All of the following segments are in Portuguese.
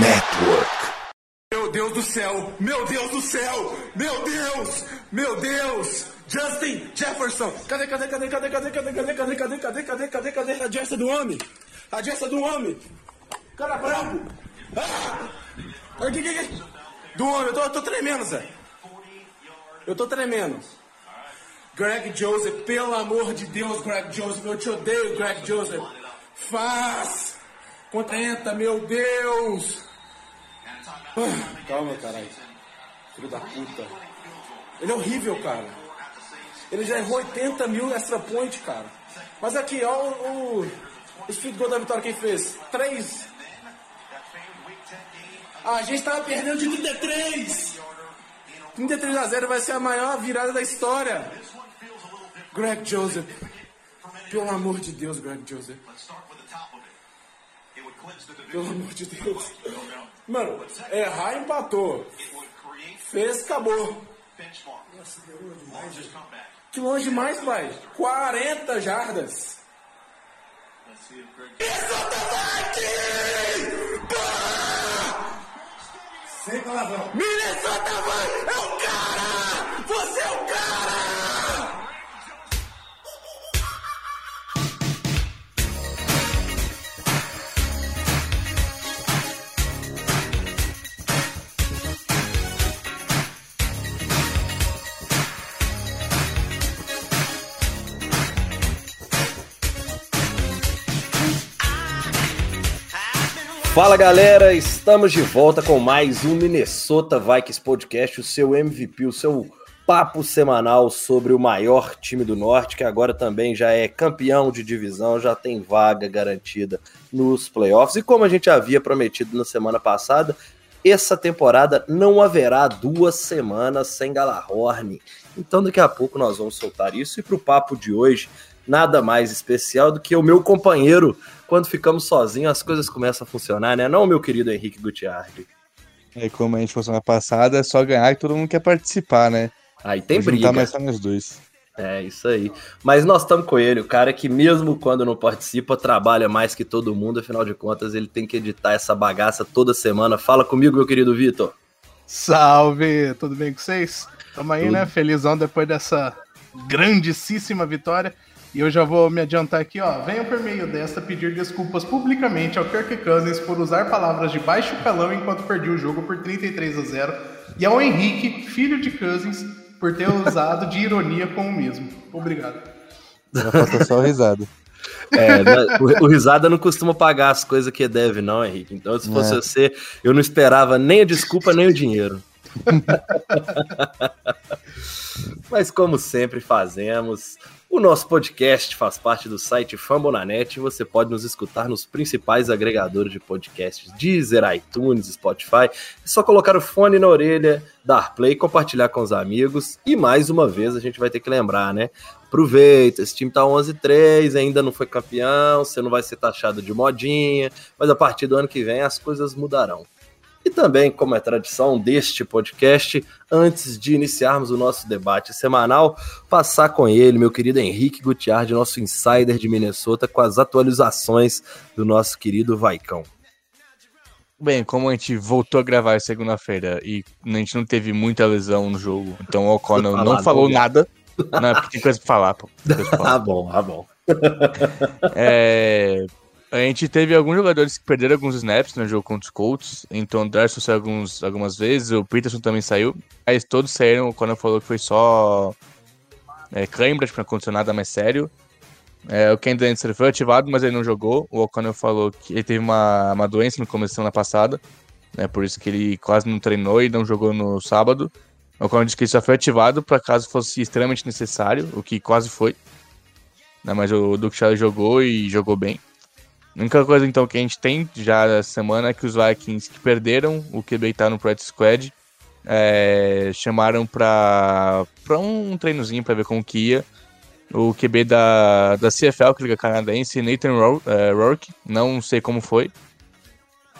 Network. Meu Deus do céu! Meu Deus do céu! Meu Deus! Meu Deus! Justin Jefferson! Cadê, cadê, cadê, cadê, cadê, cadê, cadê, cadê, cadê, cadê, cadê, cadê, cadê Jessa do homem? A Jessa do homem! Cara branco! Ah! Aqui, aqui, aqui. Do homem, eu tô, eu tô tremendo, Zé. Eu tô tremendo. Greg Joseph, pelo amor de Deus, Greg Joseph, eu te odeio, Greg Joseph. Faz! Contenta, meu Deus! Ah, calma, caralho. Filho da puta. Ele é horrível, cara. Ele já errou 80 mil extra point, cara. Mas aqui, ó, o, o, o speed goal da vitória quem fez? Três. Ah, a gente tava perdendo de 33. 33 a 0 vai ser a maior virada da história. Greg Joseph. Pelo amor de Deus, Greg Joseph. Pelo amor de Deus. Mano, errar empatou. Fez, acabou. Que longe demais, pai. 40 jardas. Minnesota Vikings! Sem palavrão. Minnesota Vikings é o cara! Você é o cara! Fala galera, estamos de volta com mais um Minnesota Vikings Podcast, o seu MVP, o seu papo semanal sobre o maior time do Norte, que agora também já é campeão de divisão, já tem vaga garantida nos playoffs. E como a gente havia prometido na semana passada, essa temporada não haverá duas semanas sem Galahorn. Então daqui a pouco nós vamos soltar isso. E para o papo de hoje, nada mais especial do que o meu companheiro. Quando ficamos sozinhos, as coisas começam a funcionar, né? Não, meu querido Henrique Gutiardi. É como a gente falou semana passada, é só ganhar e todo mundo quer participar, né? Aí tem briga. juntar mais só nós dois. É, isso aí. Mas nós estamos com ele, o cara que mesmo quando não participa, trabalha mais que todo mundo, afinal de contas, ele tem que editar essa bagaça toda semana. Fala comigo, meu querido Vitor. Salve! Tudo bem com vocês? Tamo aí, Tudo. né? Felizão depois dessa grandíssima vitória. E eu já vou me adiantar aqui, ó. Venho por meio desta pedir desculpas publicamente ao Kirk Cousins por usar palavras de baixo calão enquanto perdi o jogo por 33 a 0 e ao Henrique, filho de Cousins, por ter usado de ironia com o mesmo. Obrigado. Já falta só a risada. É, né, o, o Risada não costuma pagar as coisas que deve, não, Henrique. Então, se fosse É. você, eu não esperava nem a desculpa, nem o dinheiro. Mas, como sempre fazemos, o nosso podcast faz parte do site Fambonanet e você pode nos escutar nos principais agregadores de podcasts, Deezer, iTunes, Spotify. É só colocar o fone na orelha, dar play, compartilhar com os amigos. E mais uma vez a gente vai ter que lembrar, né? Aproveita, esse time tá 11-3, ainda não foi campeão, você não vai ser taxado de modinha, mas a partir do ano que vem as coisas mudarão. E também, como é tradição deste podcast, antes de iniciarmos o nosso debate semanal, passar com ele, meu querido Henrique Gutiardi, nosso insider de Minnesota, com as atualizações do nosso querido Vaicão. Bem, como a gente voltou a gravar segunda-feira e a gente não teve muita lesão no jogo, então o O'Connell não falou nada. Não, porque tem coisa pra falar, pô. Pra falar. Ah, bom, ah, bom. É, a gente teve alguns jogadores que perderam alguns snaps no jogo contra os Colts. Então o Darson saiu alguns, algumas vezes, o Peterson também saiu. Mas todos saíram quando falou que foi só é, tipo, não aconteceu nada mais sério. É, o Ken Dancer foi ativado, mas ele não jogou. O O'Connell falou que ele teve uma, uma doença no começo da semana passada. Né, por isso que ele quase não treinou e não jogou no sábado. O O'Connell disse que ele só foi ativado para caso fosse extremamente necessário, o que quase foi. Né, mas o Duke Charlie jogou e jogou bem. A única coisa então que a gente tem já essa semana é que os Vikings que perderam o QB tá no practice squad é, chamaram pra, pra um treinozinho pra ver como que ia o QB da, da CFL, que liga canadense, Nathan é, Rourke, não sei como foi.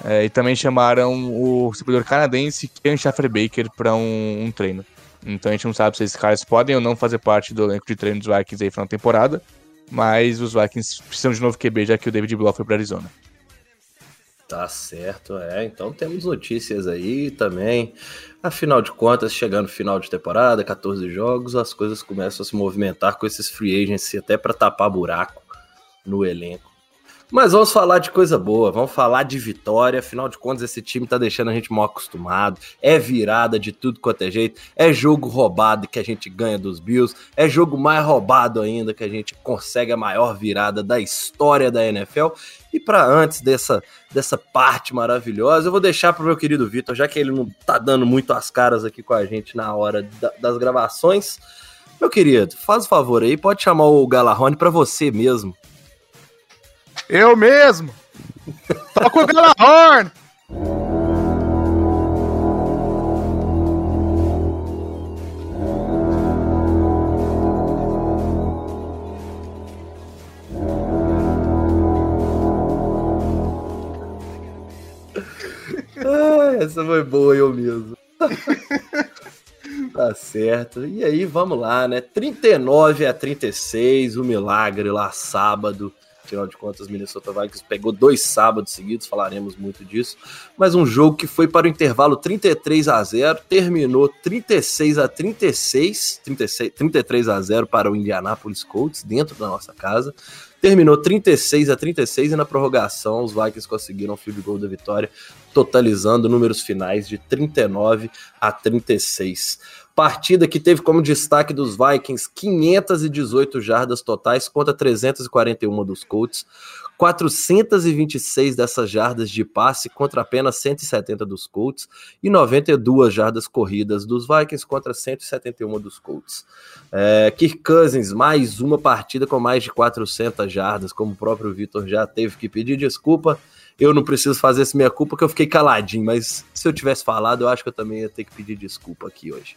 É, e também chamaram o recebedor canadense Ken Schaffer Baker pra um, um treino. Então a gente não sabe se esses caras podem ou não fazer parte do elenco de treino dos Vikings aí na temporada. Mas os Vikings precisam de novo QB, já que o David Blow foi pra Arizona. Tá certo, é. Então temos notícias aí também. Afinal de contas, chegando final de temporada, 14 jogos, as coisas começam a se movimentar com esses free agents até para tapar buraco no elenco. Mas vamos falar de coisa boa, vamos falar de vitória. Afinal de contas, esse time tá deixando a gente mal acostumado. É virada de tudo quanto é jeito. É jogo roubado que a gente ganha dos Bills. É jogo mais roubado ainda que a gente consegue a maior virada da história da NFL. E para antes dessa, dessa parte maravilhosa, eu vou deixar pro meu querido Vitor, já que ele não tá dando muito as caras aqui com a gente na hora da, das gravações. Meu querido, faz o favor aí, pode chamar o Galarrone para você mesmo eu mesmo! Toca o Galahorn! ah, essa foi boa, eu mesmo. tá certo. E aí, vamos lá, né? 39 a 36, o milagre lá sábado. Afinal de contas, Minnesota Vikings pegou dois sábados seguidos, falaremos muito disso. Mas um jogo que foi para o intervalo 33 a 0, terminou 36 a 36, 36 33 a 0 para o Indianapolis Colts dentro da nossa casa. Terminou 36 a 36 e na prorrogação os Vikings conseguiram o field goal da vitória, totalizando números finais de 39 a 36. Partida que teve como destaque dos Vikings 518 jardas totais contra 341 dos Colts, 426 dessas jardas de passe contra apenas 170 dos Colts e 92 jardas corridas dos Vikings contra 171 dos Colts. É, Kirk Cousins, mais uma partida com mais de 400 jardas, como o próprio Vitor já teve que pedir desculpa. Eu não preciso fazer essa minha culpa, porque eu fiquei caladinho, mas se eu tivesse falado, eu acho que eu também ia ter que pedir desculpa aqui hoje.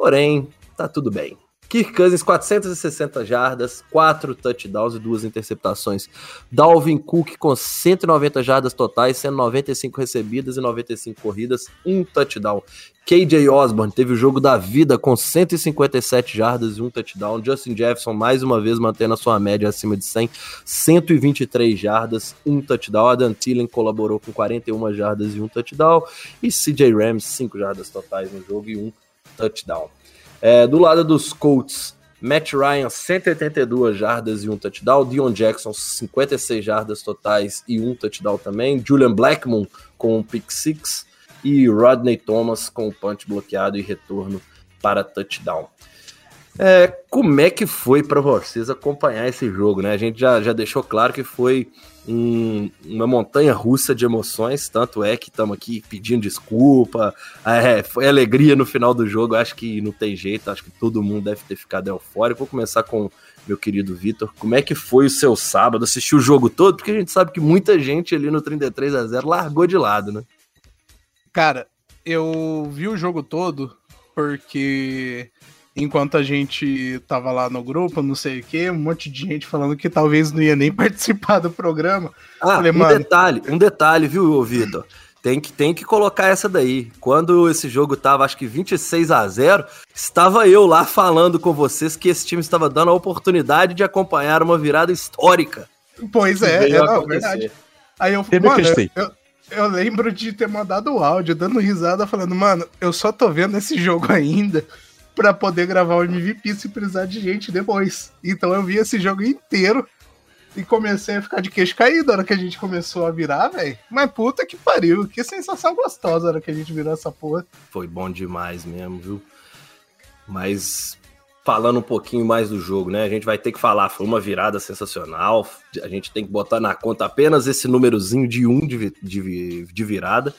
Porém, tá tudo bem. Kirk Cousins, 460 jardas, 4 touchdowns e 2 interceptações. Dalvin Cook com 190 jardas totais, sendo 95 recebidas e 95 corridas, um touchdown. KJ Osborne teve o jogo da vida com 157 jardas e um touchdown. Justin Jefferson, mais uma vez, mantendo a sua média acima de 100, 123 jardas, um touchdown. Adam Thielen colaborou com 41 jardas e um touchdown. E CJ Rams, 5 jardas totais no jogo e um touchdown. É, do lado dos Colts, Matt Ryan, 182 jardas e um touchdown. Dion Jackson, 56 jardas totais e um touchdown também. Julian Blackmon com um pick six. E Rodney Thomas com o punch bloqueado e retorno para touchdown. É, como é que foi para vocês acompanhar esse jogo, né? A gente já, já deixou claro que foi um, uma montanha russa de emoções, tanto é que estamos aqui pedindo desculpa, é, foi alegria no final do jogo, acho que não tem jeito, acho que todo mundo deve ter ficado eufórico. Vou começar com meu querido Vitor, como é que foi o seu sábado? Assistiu o jogo todo? Porque a gente sabe que muita gente ali no 33 a 0 largou de lado, né? Cara, eu vi o jogo todo porque enquanto a gente tava lá no grupo, não sei o que, um monte de gente falando que talvez não ia nem participar do programa. Ah, Falei, um mano... detalhe, um detalhe, viu, Vitor? Tem que, tem que colocar essa daí. Quando esse jogo tava, acho que 26 a 0 estava eu lá falando com vocês que esse time estava dando a oportunidade de acompanhar uma virada histórica. Pois é, é não, verdade. Aí eu, mano, eu, eu, eu lembro de ter mandado o áudio, dando risada, falando, mano, eu só tô vendo esse jogo ainda para poder gravar o MVP se precisar de gente depois. Então eu vi esse jogo inteiro e comecei a ficar de queixo caído na hora que a gente começou a virar, velho. Mas puta que pariu, que sensação gostosa na hora que a gente virou essa porra. Foi bom demais mesmo, viu? Mas falando um pouquinho mais do jogo, né? A gente vai ter que falar, foi uma virada sensacional. A gente tem que botar na conta apenas esse númerozinho de um de, de, de virada.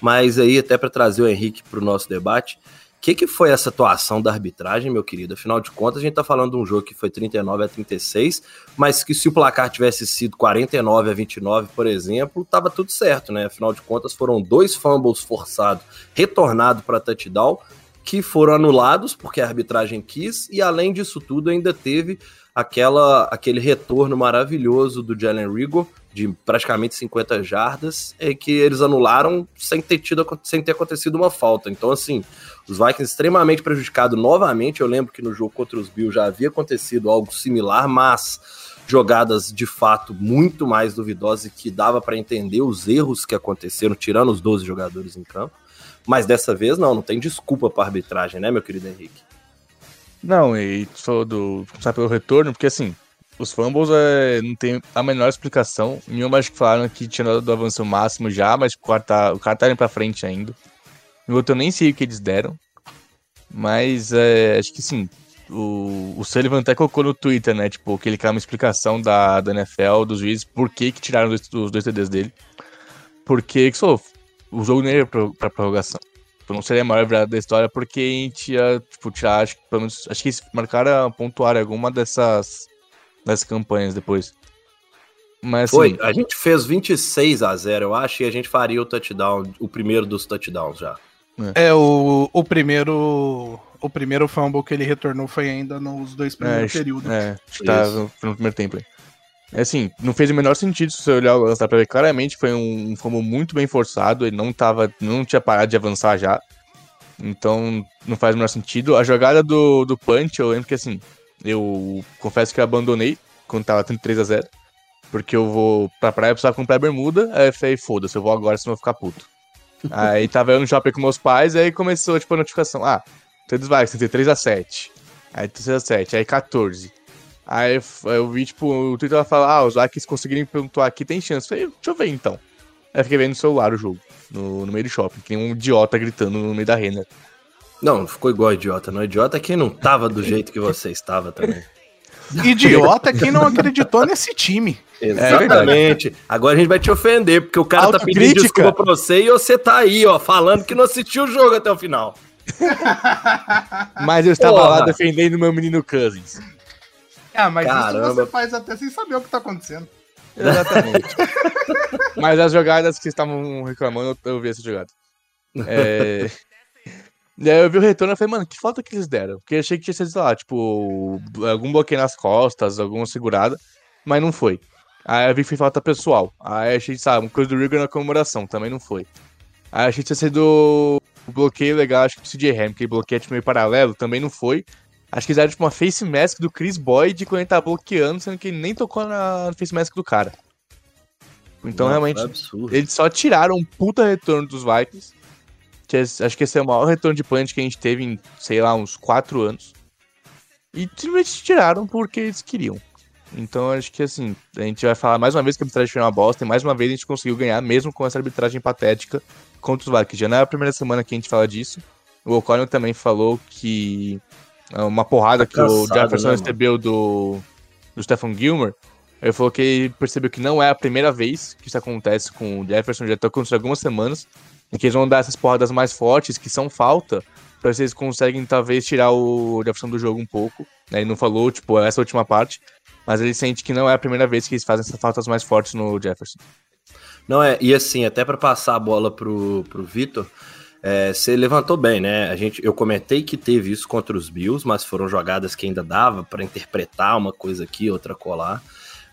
Mas aí, até para trazer o Henrique para o nosso debate, que, que foi essa atuação da arbitragem, meu querido? Afinal de contas, a gente tá falando de um jogo que foi 39 a 36, mas que se o placar tivesse sido 49 a 29, por exemplo, tava tudo certo, né? Afinal de contas, foram dois fumbles forçados, retornado para touchdown, que foram anulados porque a arbitragem quis, e além disso tudo, ainda teve aquela, aquele retorno maravilhoso do Jalen Rigor, de praticamente 50 jardas, e que eles anularam sem ter, tido, sem ter acontecido uma falta. Então, assim, os Vikings extremamente prejudicados novamente. Eu lembro que no jogo contra os Bills já havia acontecido algo similar, mas jogadas de fato muito mais duvidosas e que dava para entender os erros que aconteceram, tirando os 12 jogadores em campo. Mas dessa vez não, não tem desculpa para arbitragem, né, meu querido Henrique? Não, e tu falou do. começar pelo retorno, porque assim, os fumbles é, não tem a menor explicação. Nenhuma acho que falaram que tinha dado do avanço máximo já, mas o cara tá, o cara tá indo pra frente ainda. Eu nem sei o que eles deram. Mas é, acho que sim. O, o Sullivan até colocou no Twitter, né? Tipo, que ele quer uma explicação da, da NFL, dos juízes, por que, que tiraram os, dois TDs dele. Porque que só, o jogo nem era pra, pra prorrogação. Tipo, não seria a maior virada da história, porque a gente ia, tipo, tirar, acho que pelo menos. Acho que eles marcaram pontuar alguma dessas, dessas campanhas depois. Mas assim, Foi, a gente fez 26 a 0 eu acho, e a gente faria o touchdown, o primeiro dos touchdowns já. É, o, o primeiro. O primeiro fumble que ele retornou foi ainda nos dois primeiros É, períodos. É, acho que tá no, no primeiro tempo aí. É assim, não fez o menor sentido se você olhar o lance, dá pra ver claramente foi um, um fumble muito bem forçado, ele não tava, não tinha parado de avançar já. Então, não faz o menor sentido. A jogada do, do punch, eu lembro que assim, eu confesso que eu abandonei quando tava 33 a 0 porque eu vou pra praia, precisava comprar bermuda, aí eu falei, foda-se, eu vou agora, senão eu vou ficar puto. aí tava eu no shopping com meus pais, aí começou, tipo, a notificação, ah, Todos vai, 33 a 7. Aí 33 a 7, aí 14. Aí eu- vi, tipo, o Twitter falar, ah, os Vikings conseguirem pontuar aqui tem chance. Eu Falei, deixa eu ver então. Aí eu fiquei vendo no celular o jogo, no, no meio do shopping, que um idiota gritando no meio da renda. Não, não ficou igual idiota, não. Idiota é quem não tava do jeito que você estava também. Idiota é quem não acreditou nesse time. Exatamente. Agora a gente vai te ofender, porque o cara tá pedindo Autocrítica. desculpa pra você e você tá aí, ó, falando que não assistiu o jogo até o final. Mas eu estava Porra. lá defendendo meu menino Cousins. Ah, mas Caramba. isso você faz até sem saber o que tá acontecendo. Exatamente. Mas as jogadas que vocês estavam reclamando, eu, vi essa jogada. É... E aí eu vi o retorno e falei, mano, que falta que eles deram? Porque eu achei que tinha sido, sei lá, tipo, algum bloqueio nas costas, alguma segurada, mas não foi. Aí eu vi que foi falta pessoal. Aí eu achei, sabe, uma coisa do Rigor na comemoração, também não foi. Aí eu achei que tinha sido o bloqueio legal, acho que do CJ Ham, que ele bloqueia tipo, meio paralelo, também não foi. Acho que eles deram tipo uma face mask do Chris Boyd quando ele tá bloqueando, sendo que ele nem tocou na face mask do cara. Então Nossa, realmente é absurdo. eles só tiraram um puta retorno dos Vikings. É- acho que esse é o maior retorno de punch que a gente teve em, sei lá, uns 4 anos. E simplesmente tiraram porque eles queriam. Então acho que assim, a gente vai falar mais uma vez que a arbitragem foi uma bosta, e mais uma vez a gente conseguiu ganhar, mesmo com essa arbitragem patética contra os Vikings. Já não é a primeira semana que a gente fala disso. O O'Connell também falou que uma porrada Tá que o cansado, Jefferson né, recebeu do, do Stephen Gilmore. Ele falou que ele percebeu que não é a primeira vez que isso acontece com o Jefferson, já tá acontecendo algumas semanas, em que eles vão dar essas porradas mais fortes, que são falta, se eles conseguem talvez tirar o Jefferson do jogo um pouco. né? Ele não falou, tipo, essa última parte, mas ele sente que não é a primeira vez que eles fazem essas faltas mais fortes no Jefferson. Não, é, e assim, até pra passar a bola pro, pro Vitor, é, você levantou bem, né? A gente, eu comentei que teve isso contra os Bills, mas foram jogadas que ainda dava pra interpretar uma coisa aqui, outra colar.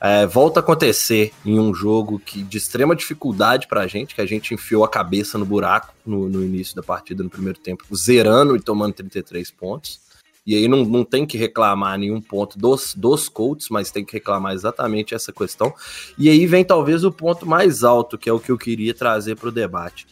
É, volta a acontecer em um jogo que de extrema dificuldade pra gente, que a gente enfiou a cabeça no buraco no, no início da partida, no primeiro tempo, zerando e tomando 33 pontos. E aí não, não tem que reclamar nenhum ponto dos, dos Colts, mas tem que reclamar exatamente essa questão. E aí vem talvez o ponto mais alto, que é o que eu queria trazer para o debate.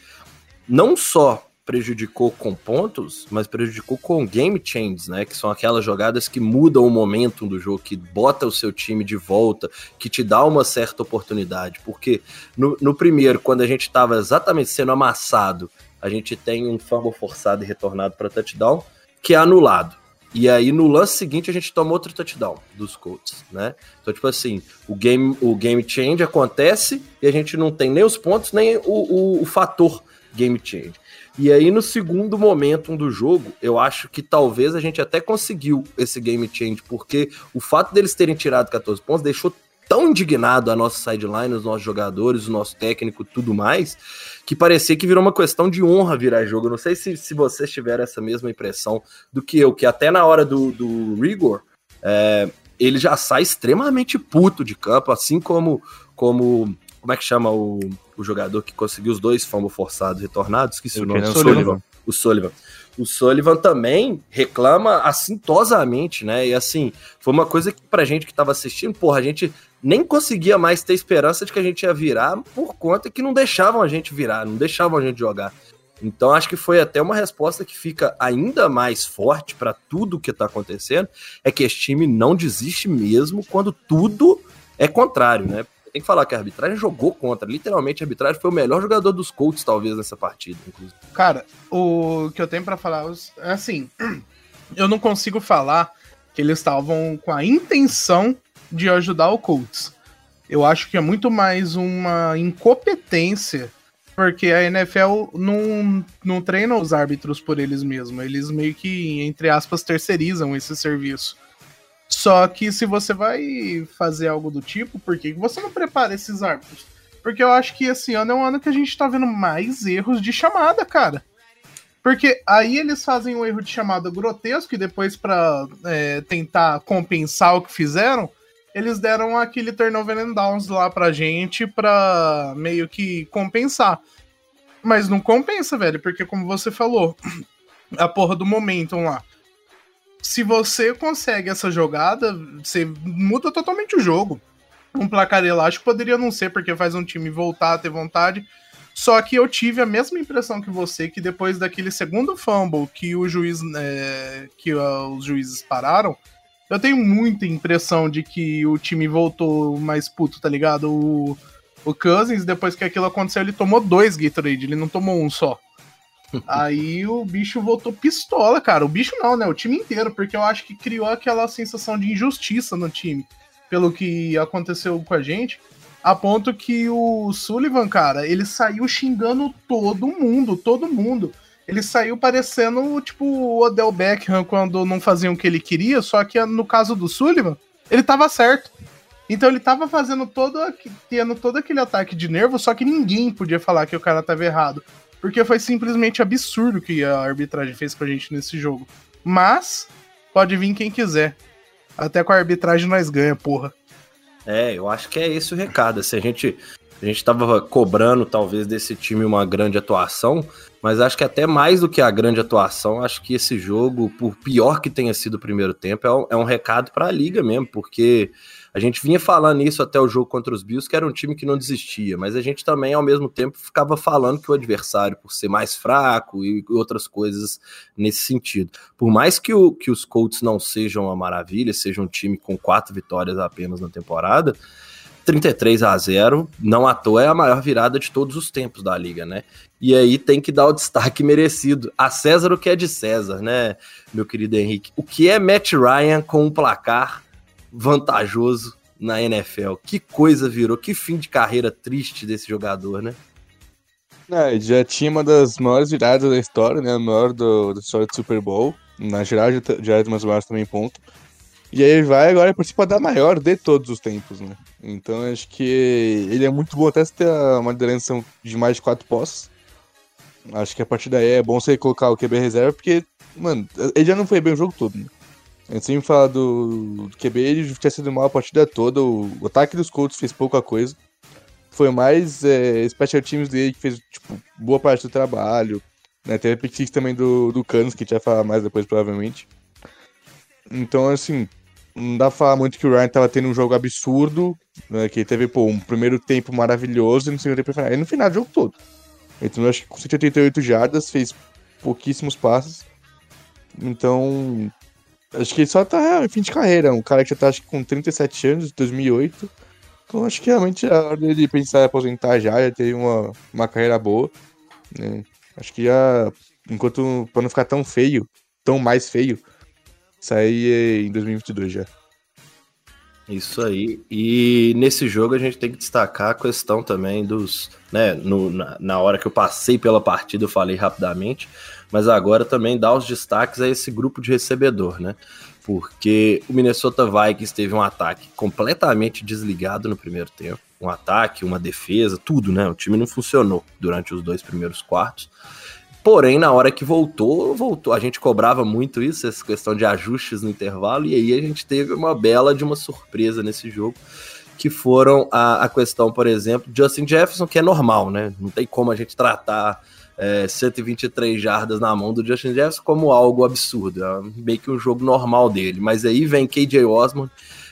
Não só prejudicou com pontos, mas prejudicou com game changes, né? Que são aquelas jogadas que mudam o momento do jogo, que bota o seu time de volta, que te dá uma certa oportunidade. Porque no, no primeiro, quando a gente estava exatamente sendo amassado, a gente tem um fumble forçado e retornado para touchdown, que é anulado. E aí, no lance seguinte, a gente toma outro touchdown dos Colts, né? Então, tipo assim, o game, o game change acontece e a gente não tem nem os pontos, nem o, o, o fator game change. E aí, no segundo momento do jogo, eu acho que talvez a gente até conseguiu esse game change, porque o fato deles terem tirado 14 pontos deixou tão indignado a nossa sideline, os nossos jogadores, o nosso técnico, tudo mais, que parecia que virou uma questão de honra virar jogo. Não sei se, se vocês tiveram essa mesma impressão do que eu, que até na hora do, do Rigor, é, ele já sai extremamente puto de campo, assim como, como como é que chama o, o jogador que conseguiu os dois fumble forçados retornados? Esqueci o, nome. Kenan Sullivan. Sullivan. o Sullivan. O Sullivan também reclama assintosamente, né? E assim, foi uma coisa que pra gente que tava assistindo, porra, a gente nem conseguia mais ter esperança de que a gente ia virar por conta que não deixavam a gente virar, não deixavam a gente jogar. Então acho que foi até uma resposta que fica ainda mais forte para tudo que tá acontecendo, é que esse time não desiste mesmo quando tudo é contrário, né? Tem que falar que a arbitragem jogou contra. Literalmente, a arbitragem foi o melhor jogador dos Colts, talvez, nessa partida, inclusive. Cara, o que eu tenho para falar é assim: eu não consigo falar que eles estavam com a intenção de ajudar o Colts. Eu acho que é muito mais uma incompetência porque a NFL não, não treina os árbitros por eles mesmos. Eles meio que, entre aspas, terceirizam esse serviço. Só que se você vai fazer algo do tipo, por que você não prepara esses árbitros? Porque eu acho que esse ano é um ano que a gente tá vendo mais erros de chamada, cara. Porque aí eles fazem um erro de chamada grotesco e depois, para é, tentar compensar o que fizeram, eles deram aquele turnover and downs lá pra gente pra meio que compensar. Mas não compensa, velho, porque como você falou, a porra do momentum lá. Se você consegue essa jogada, você muda totalmente o jogo. Um placar elástico poderia não ser, porque faz um time voltar a ter vontade. Só que eu tive a mesma impressão que você, que depois daquele segundo fumble que o juiz. É, que uh, os juízes pararam, eu tenho muita impressão de que o time voltou mais puto, tá ligado? O, o Cousins, depois que aquilo aconteceu, ele tomou dois Gatorade, ele não tomou um só. Aí o bicho voltou pistola, cara. O bicho não, né? O time inteiro, porque eu acho que criou aquela sensação de injustiça no time, pelo que aconteceu com a gente. A ponto que o Sullivan, cara, ele saiu xingando todo mundo, todo mundo ele saiu parecendo tipo o Odell Beckham quando não faziam o que ele queria, só que no caso do Sullivan, ele tava certo. Então ele tava fazendo todo, tendo todo aquele ataque de nervo, só que ninguém podia falar que o cara tava errado. Porque foi simplesmente absurdo o que a arbitragem fez com a gente nesse jogo. Mas, pode vir quem quiser. Até com a arbitragem nós ganha, porra. É, eu acho que é esse o recado. Se a gente a gente estava cobrando talvez desse time uma grande atuação, mas acho que até mais do que a grande atuação, acho que esse jogo, por pior que tenha sido o primeiro tempo, é um, é um recado para a liga mesmo, porque a gente vinha falando isso até o jogo contra os Bills, que era um time que não desistia, mas a gente também, ao mesmo tempo, ficava falando que o adversário, por ser mais fraco e outras coisas nesse sentido. Por mais que, o, que os Colts não sejam uma maravilha, seja um time com quatro vitórias apenas na temporada, 33 a 0, não à toa é a maior virada de todos os tempos da liga, né? E aí tem que dar o destaque merecido a César o que é de César, né, meu querido Henrique? O que é Matt Ryan com um placar vantajoso na NFL? Que coisa virou, que fim de carreira triste desse jogador, né? É, já tinha uma das maiores viradas da história, né? A maior do, da história do Super Bowl. Na geral, já, já é das maiores também, ponto. E aí ele vai agora participa da maior de todos os tempos, né? Então acho que ele é muito bom até se ter uma liderança de mais de quatro posses. Acho que a partir daí é bom você colocar o QB reserva, porque, mano, ele já não foi bem o jogo todo, né? A gente sempre fala do, do QB, ele tinha sido mal a partida toda, o, o ataque dos Colts fez pouca coisa. Foi mais é, special teams dele que fez, tipo, boa parte do trabalho. Né? Teve a pick também do, do Canos, que a gente vai falar mais depois, provavelmente. Então, assim, não dá pra falar muito que o Ryan tava tendo um jogo absurdo, né, que teve, pô, um primeiro tempo maravilhoso e no segundo tempo final. E no final do jogo todo. Então, acho que com 188 jardas, fez pouquíssimos passes. Então, acho que ele só tá em fim de carreira. Um cara que já tá, acho que com 37 anos, 2008. Então, acho que realmente é hora dele pensar em aposentar já, já ter uma, uma carreira boa. Né? Acho que já, enquanto, pra não ficar tão feio, tão mais feio, sair em 2022 já. Isso aí. E nesse jogo a gente tem que destacar a questão também dos. Né, no, na, na, hora que eu passei pela partida, eu falei rapidamente, mas agora também dá os destaques a esse grupo de recebedor, né? Porque o Minnesota Vikings teve um ataque completamente desligado no primeiro tempo. Um ataque, uma defesa, tudo, né? O time não funcionou durante os dois primeiros quartos. Porém, na hora que voltou, voltou. A gente cobrava muito isso, essa questão de ajustes no intervalo, e aí a gente teve uma bela de uma surpresa nesse jogo, que foram a, a questão, por exemplo, Justin Jefferson, que é normal, né? Não tem como a gente tratar é, 123 jardas na mão do Justin Jefferson como algo absurdo, é meio que um jogo normal dele. Mas aí vem KJ Osmond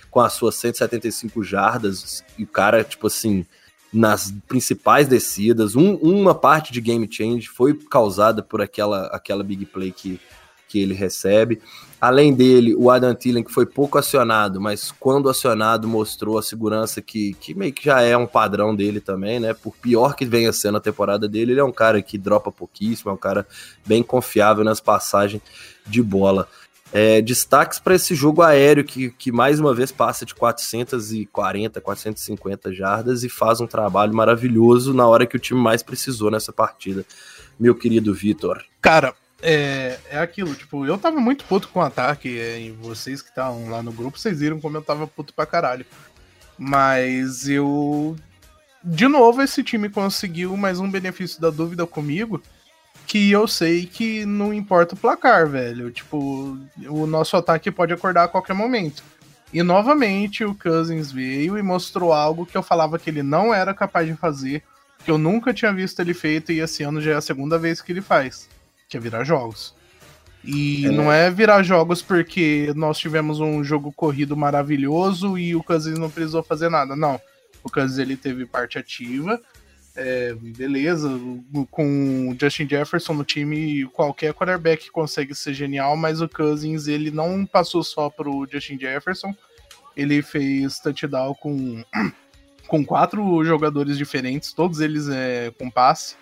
com as suas 175 jardas e o cara, tipo assim, nas principais descidas, um, uma parte de game change foi causada por aquela, aquela big play que, que ele recebe. Além dele, o Adam Thielen, que foi pouco acionado, mas quando acionado mostrou a segurança que, que meio que já é um padrão dele também, né? Por pior que venha sendo a temporada dele, ele é um cara que dropa pouquíssimo, é um cara bem confiável nas passagens de bola. É, destaques para esse jogo aéreo que, que mais uma vez passa de 440, 450 jardas e faz um trabalho maravilhoso na hora que o time mais precisou nessa partida, meu querido Vitor. Cara, é, é aquilo, tipo, eu tava muito puto com o ataque, é, e vocês que estavam lá no grupo, vocês viram como eu tava puto pra caralho. Mas eu. De novo, esse time conseguiu mais um benefício da dúvida comigo, que eu sei que não importa o placar, velho. Tipo, o nosso ataque pode acordar a qualquer momento. E novamente o Cousins veio e mostrou algo que eu falava que ele não era capaz de fazer, que eu nunca tinha visto ele feito, e esse ano já é a segunda vez que ele faz que é virar jogos. E é. não é virar jogos porque nós tivemos um jogo corrido maravilhoso e o Cousins não precisou fazer nada. Não. O Cousins ele teve parte ativa. É, beleza, com o Justin Jefferson no time, qualquer quarterback consegue ser genial, mas o Cousins ele não passou só pro Justin Jefferson, ele fez touchdown com, com quatro jogadores diferentes, todos eles é, com passe.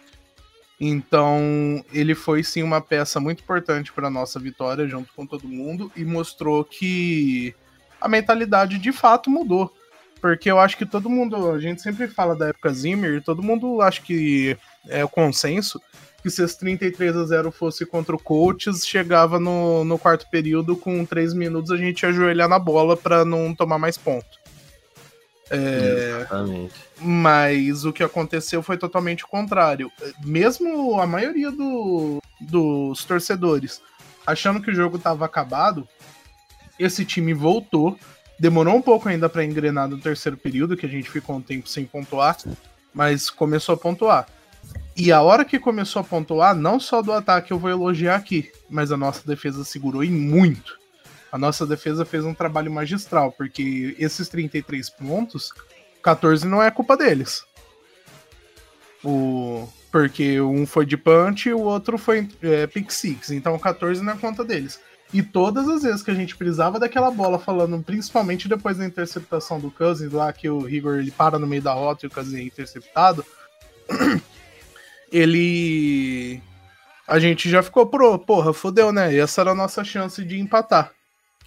Então, ele foi sim uma peça muito importante para nossa vitória junto com todo mundo e mostrou que a mentalidade de fato mudou. Porque eu acho que todo mundo, a gente sempre fala da época Zimmer, todo mundo acha que é o consenso que se esse 33 a 0 fosse contra o Colts, chegava no, no quarto período com 3 minutos a gente ia ajoelhar na bola para não tomar mais ponto. É, Exatamente. Mas o que aconteceu foi totalmente o contrário. Mesmo a maioria do, dos torcedores achando que o jogo estava acabado, esse time voltou. Demorou um pouco ainda para engrenar no terceiro período, que a gente ficou um tempo sem pontuar, mas começou a pontuar. E a hora que começou a pontuar, não só do ataque eu vou elogiar aqui, mas a nossa defesa segurou em muito a nossa defesa fez um trabalho magistral, porque esses 33 pontos, 14 não é culpa deles. O, porque um foi de punch e o outro foi é, pick six, então 14 não é conta deles. E todas as vezes que a gente precisava daquela bola, falando principalmente depois da interceptação do Cousins, lá que o Rigor ele para no meio da rota e o Cousins é interceptado, ele. A gente já ficou pro, porra, fodeu, né? Essa era a nossa chance de empatar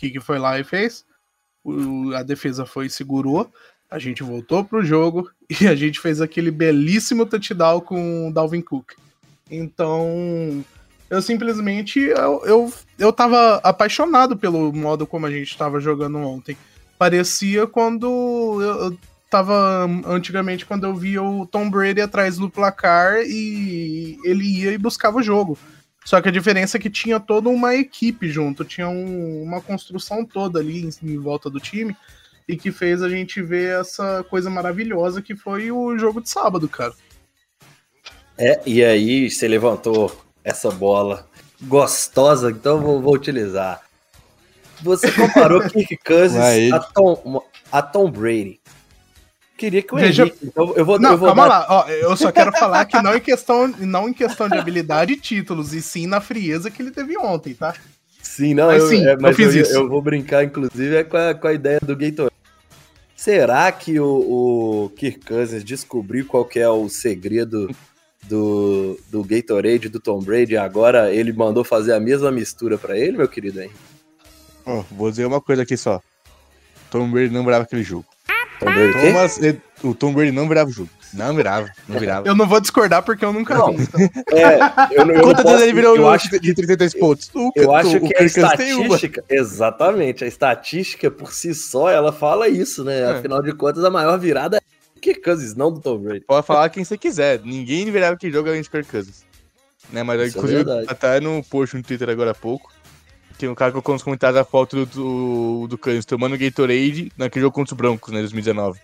que, que foi lá e fez? O, a defesa foi e segurou. A gente voltou pro jogo e a gente fez aquele belíssimo touchdown com o Dalvin Cook. Então, eu simplesmente eu, eu, eu tava apaixonado pelo modo como a gente tava jogando ontem. Parecia quando eu, eu tava antigamente quando eu via o Tom Brady atrás do placar e ele ia e buscava o jogo. Só que a diferença é que tinha toda uma equipe junto, tinha um, uma construção toda ali em, em, volta do time e que fez a gente ver essa coisa maravilhosa que foi o jogo de sábado, cara. É, e aí você levantou essa bola gostosa, então vou, vou utilizar. Você comparou Kirk Cousins a Tom, a Tom Brady queria que o Veja... Henrique. Então eu vou, não, eu vou calma dar... lá. Ó, eu só quero falar que não em questão, não em questão de habilidade e títulos, e sim na frieza que ele teve ontem, tá? Sim, não, mas, eu, sim, é, mas eu, eu, eu, vou brincar, inclusive, é com a, com a ideia do Gator. Será que o, o Kirk Cousins descobriu qual que é o segredo do, do Gatorade do Tom Brady agora ele mandou fazer a mesma mistura para ele, meu querido Henrique? Oh, vou dizer uma coisa aqui só. Tom Brady não brava aquele jogo. Tom Brady Thomas, o Tom Brady não virava o jogo. Não virava, não virava. Eu não vou discordar porque eu nunca não. vi. Então. É, eu, eu Quantas vezes ele virou eu acho, de 33 pontos? O, eu acho que a estatística, exatamente, a estatística por si só, ela fala isso, né? É. Afinal de contas, a maior virada é Kirk Cousins, não do Tom Brady. Pode falar quem você quiser, ninguém virava que jogo além de Kirk Cousins. Né, mas isso é inclusive, é até no post no Twitter agora há pouco, tem um cara colocou nos comentários a foto do, do, do Cousins tomando Gatorade naquele jogo contra os Broncos, né, 2019.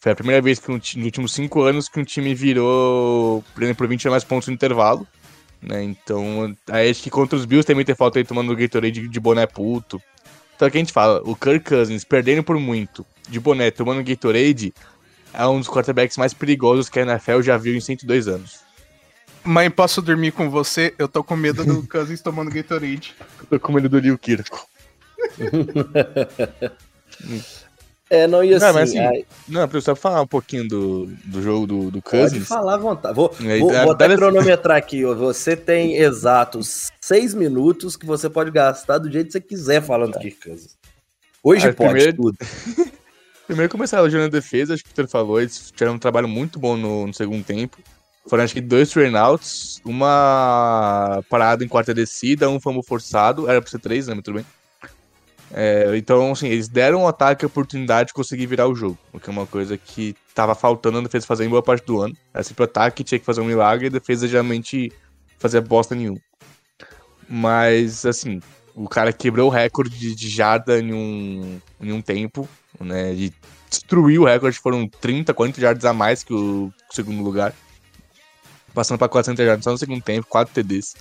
Foi a primeira vez que um, nos últimos cinco anos que um time virou, por exemplo, 20 ou mais pontos no intervalo. Né? Então, aí acho que contra os Bills também tem falta aí tomando o Gatorade de, de boné puto. Então aqui a gente fala, o Kirk Cousins perdendo por muito, de boné, tomando Gatorade, é um dos quarterbacks mais perigosos que a NFL já viu em 102 anos. Mãe, posso dormir com você? Eu tô com medo do Cousins tomando Gatorade. tô com medo do Liu Kirko. É, não, e assim. Não, mas, assim aí... não precisa falar um pouquinho do, do jogo do, do Cousins. Pode falar à vontade. Vou, vou, vou até cronometrar aqui. Você tem exatos seis minutos que você pode gastar do jeito que você quiser falando do Kirk Cousins. Hoje ah, pode primeiro... tudo. primeiro começar a na defesa, acho que o Peter falou, eles tiveram um trabalho muito bom no, no segundo tempo. Foram acho que dois turnouts, uma parada em quarta descida, um fumble forçado, era pra ser três, né? Muito bem. É, então, assim, eles deram um ataque a oportunidade de conseguir virar o jogo, o que é uma coisa que tava faltando a defesa fazer em boa parte do ano. Era sempre o ataque tinha que fazer um milagre e a defesa geralmente fazia bosta nenhuma. Mas, assim, o cara quebrou o recorde de, de jarda em um, em um tempo, né? E destruiu o recorde, foram 30, 40 jardas a mais que o segundo lugar. Passando para 400 jardas só no segundo tempo, 4 TDs.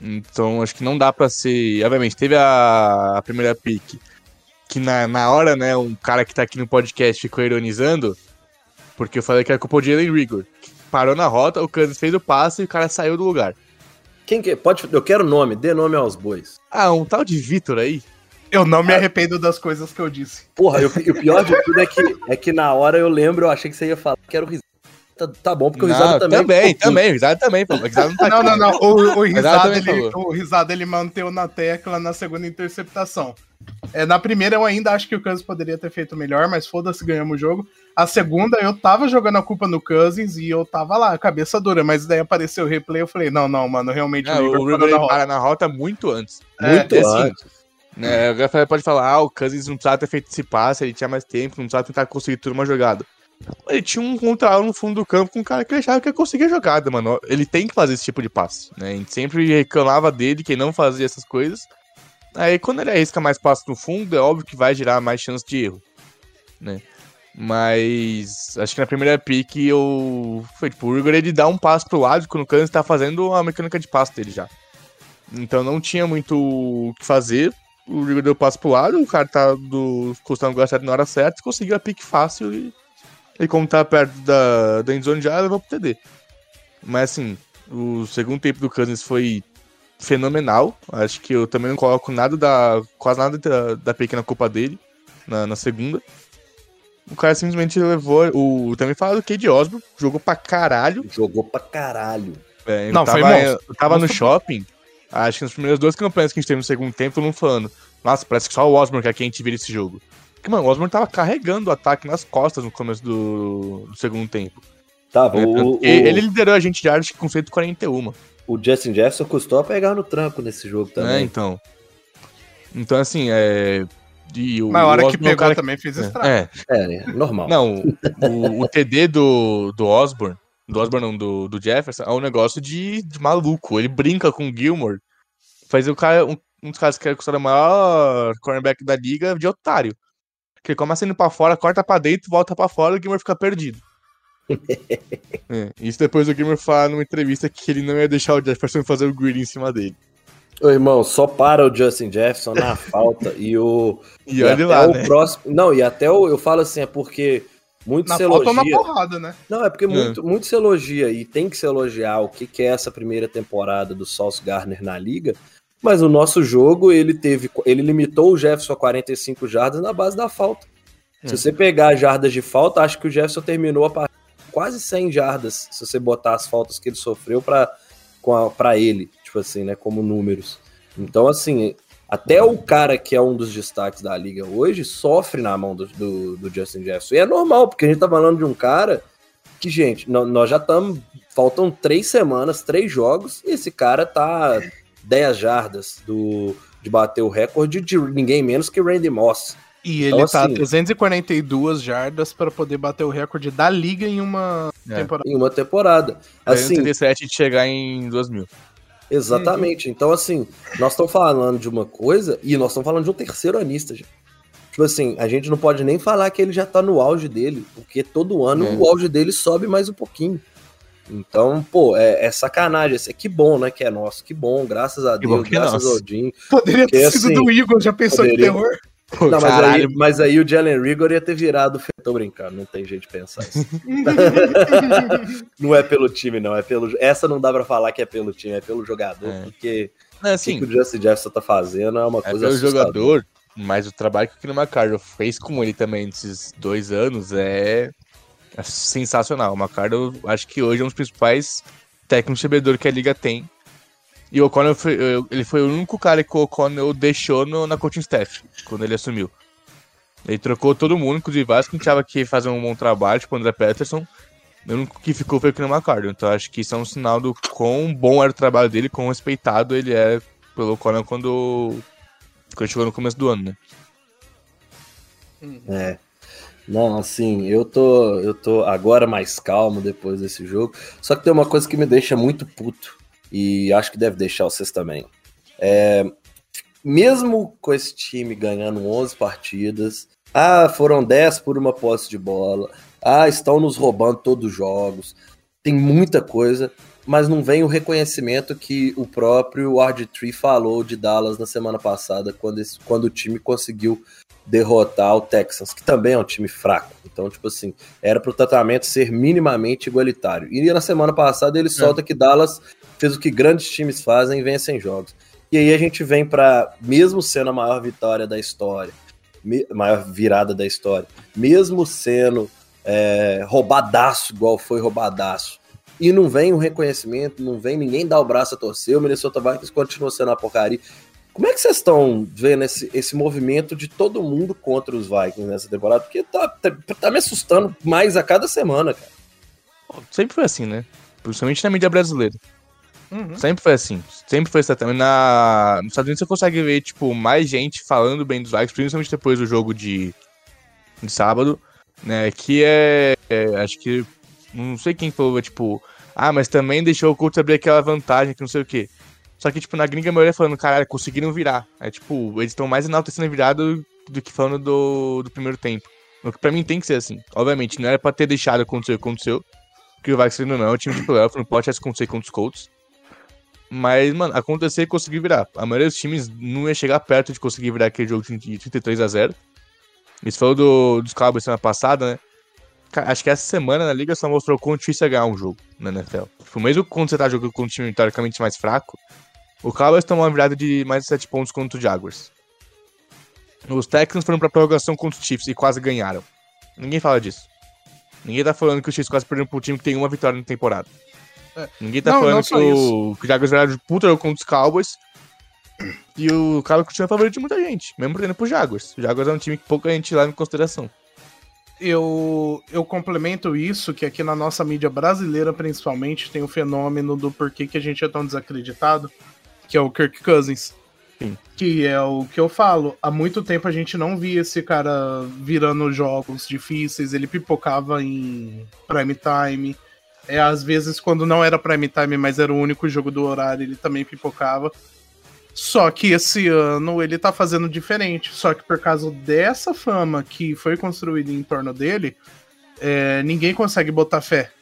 Então acho que não dá para ser. Obviamente, teve a, a primeira pick que na, na hora, né, um cara que tá aqui no podcast ficou ironizando, porque eu falei que era culpa de Jalen Rigor. Parou na rota, o Kansas fez o passe e o cara saiu do lugar. Quem que pode Eu quero nome, dê nome aos bois. Ah, um tal de Vitor aí. Eu não me arrependo das coisas que eu disse. Porra, e o pior de tudo é que, é que na hora eu lembro, eu achei que você ia falar que era o Tá, tá, bom, porque o Risada também. Também, também, o Risada também, pô. O risada não, tá não, não, não, O, o, risada, ele, o Risada ele manteve na tecla na segunda interceptação. É, na primeira eu ainda acho que o Cousins poderia ter feito melhor, mas foda-se, ganhamos o jogo. A segunda eu tava jogando a culpa no Cousins e eu tava lá, cabeça dura, mas daí apareceu o replay eu falei, não, não, mano, realmente é, o Rigor na, para na rota muito antes. É, muito assim, antes. É, o Rafael pode falar, ah, o Cousins não precisava ter feito esse passe, ele tinha mais tempo, não precisava tentar conseguir tudo uma jogada. Ele tinha um contra no fundo do campo com um cara que achava que ia conseguir a jogada, mano. Ele tem que fazer esse tipo de passe, né? A gente sempre reclamava dele que não fazia essas coisas. Aí quando ele arrisca mais passe no fundo, é óbvio que vai gerar mais chance de erro, né? Mas acho que na primeira pick eu. Foi tipo, o Igor ele dá um passo pro lado quando o Kansas tá fazendo a mecânica de passe dele já. Então não tinha muito o que fazer. O Igor deu o passo pro lado, o cara tá do, custando o gastado na hora certa, conseguiu a pick fácil e e como tá perto da, da endzone já, levou pro TD. Mas assim, o segundo tempo do Cousins foi fenomenal. Acho que eu também não coloco nada da. quase nada da, da pequena culpa dele na, na segunda. O cara simplesmente levou. O, também fala do Cade Osborne, jogou pra caralho. Jogou pra caralho. É, não, tava, foi monstro. Eu tava monstro. no shopping, acho que nas primeiras duas campanhas que a gente teve no segundo tempo, todo mundo falando. Nossa, parece que só o Osborne que é quem a gente vira esse jogo. Porque, mano, o Osborne tava carregando o ataque nas costas no começo do, do segundo tempo. Tava. É, o, ele liderou a gente de arte com 141. O Justin Jefferson custou a pegar no tranco nesse jogo também. É, então. Então, assim, é. E o, Mas a hora Osborne, que pegou cara... também fez estrago. É. é, é normal. Não, o, o TD do, do Osborne, do Osborne não, do, do Jefferson, é um negócio de, de maluco. Ele brinca com o Gilmore, faz o cara, um, um dos caras que é considerado o maior cornerback da liga de otário. Que ele começa indo pra fora, corta pra dentro, volta pra fora e o Gamer fica perdido. é, isso depois o Gamer fala numa entrevista que ele não ia deixar o Jefferson fazer o greedy em cima dele. Ô, irmão, só para o Justin Jefferson na falta e o. E, e olha lá, né? o próximo. Não, e até o, eu falo assim, é porque muito na se elogia. na porrada, né? Não, é porque é. muito, muito se elogia e tem que se elogiar o que, que é essa primeira temporada do Sauce Garner na liga. Mas o nosso jogo, ele teve. Ele limitou o Jefferson a 45 jardas na base da falta. Se é. você pegar jardas de falta, acho que o Jefferson terminou a partida quase 100 jardas, se você botar as faltas que ele sofreu para ele, tipo assim, né, como números. Então, assim, até o cara que é um dos destaques da liga hoje sofre na mão do, do, do Justin Jefferson. E é normal, porque a gente tá falando de um cara que, gente, nós já estamos. Faltam três semanas, três jogos, e esse cara tá 10 jardas do, de bater o recorde de ninguém menos que Randy Moss. E ele então, tá assim, 342 jardas para poder bater o recorde da liga em uma é. temporada. Em uma temporada. Assim, 37 de chegar em 2 mil. Exatamente. Uhum. Então, assim, nós estamos falando de uma coisa e nós estamos falando de um terceiro anista, gente. tipo assim, a gente não pode nem falar que ele já tá no auge dele, porque todo ano É. o auge dele sobe mais um pouquinho. Então, pô, é, é sacanagem. Esse- Que bom, né? Que é nosso. Que bom, graças a Deus, é graças nosso. ao Jim. Poderia ter Porque, sido assim, do Igor, já pensou poderia- terror? Pô, Não, mas aí, mas aí o Jalen Rigor ia ter virado. Tô brincando, não tem jeito de pensar isso. não é pelo time, não. É pelo. Essa não dá pra falar que é pelo time, é pelo jogador, É. porque é o assim, que o Justin Jefferson tá fazendo é uma é coisa pelo assustadora. jogador, mas o trabalho que o Kino McCardle fez com ele também nesses dois anos é, é sensacional. O McCardle, acho que hoje é um dos principais técnicos recebedores que a liga tem. E o O'Connell foi, ele foi o único cara que o O'Connell deixou no- na coaching staff, quando ele assumiu. Ele trocou todo mundo, inclusive vários que achava que fazer um bom trabalho, tipo o André Peterson. O único que ficou foi o Kino McCardle. Então acho que isso é um sinal do quão bom era o trabalho dele, quão respeitado ele é pelo O'Connell quando, quando chegou no começo do ano, né? É. Não, assim, eu tô, eu tô agora mais calmo depois desse jogo. Só que tem uma coisa que me deixa muito puto. E acho que deve deixar vocês também. É, mesmo com esse time ganhando 11 partidas, ah, foram 10 por uma posse de bola, ah, estão nos roubando todos os jogos, tem muita coisa, mas não vem o reconhecimento que o próprio RG3 falou de Dallas na semana passada, quando, esse- quando o time conseguiu derrotar o Texans, que também é um time fraco. Então, tipo assim, era pro tratamento ser minimamente igualitário. E na semana passada ele solta que Dallas fez o que grandes times fazem e vencem jogos. E aí a gente vem para mesmo sendo a maior vitória da história, maior virada da história, mesmo sendo é, roubadaço, igual foi roubadaço, e não vem o reconhecimento, não vem ninguém dar o braço a torcer, o Minnesota Vikings continua sendo uma porcaria. Como é que vocês estão vendo esse, esse movimento de todo mundo contra os Vikings nessa temporada? Porque tá, tá, tá me assustando mais a cada semana, cara. Sempre foi assim, né? Principalmente na mídia brasileira. Uhum. Sempre foi assim. Sempre foi assim. Na... Nos Estados Unidos você consegue ver, tipo, mais gente falando bem dos Vikings, principalmente depois do jogo de, de sábado, né? Que é, é, Acho que. Não sei quem falou, tipo. Ah, mas também deixou o Colts abrir aquela vantagem que não sei o quê. Só que, tipo, na gringa a maioria falando, caralho, conseguiram virar. É tipo, eles estão mais enaltecendo a virada do que falando do, do primeiro tempo. O que pra mim tem que ser assim. Obviamente, não era pra ter deixado acontecer o que aconteceu. Porque o Vikings não é um time de playoff, não pode acontecer contra os Colts. Mas, mano, acontecer e conseguir virar. A maioria dos times não ia chegar perto de conseguir virar aquele jogo de 33 a 0 Isso falou do, dos Cowboys semana passada, né? Acho que essa semana na liga só mostrou quão difícil é ganhar um jogo na NFL. Tipo, mesmo quando você tá jogando com um time teoricamente mais fraco, o Cowboys tomou uma virada de mais de 7 pontos contra o Jaguars. Os Texans foram pra prorrogação contra os Chiefs e quase ganharam. Ninguém fala disso. Ninguém tá falando que o Chiefs quase perdeu pro time que tem uma vitória na temporada. É. Ninguém tá Não, falando não que o, que o Jaguars viraram de puta jogo contra os Cowboys. E o Cowboys continua favorito de muita gente, mesmo perdendo pro Jaguars. O Jaguars é um time que pouca gente leva em consideração. Eu, eu complemento isso, que aqui na nossa mídia brasileira, principalmente, tem o fenômeno do porquê que a gente é tão desacreditado, que é o Kirk Cousins. Sim. Que é o que eu falo. Há muito tempo a gente não via esse cara virando jogos difíceis, ele pipocava em prime time. É, às vezes, quando não era prime time, mas era o único jogo do horário, ele também pipocava. Só que esse ano ele tá fazendo diferente. Só que por causa dessa fama que foi construída em torno dele, é, ninguém consegue botar fé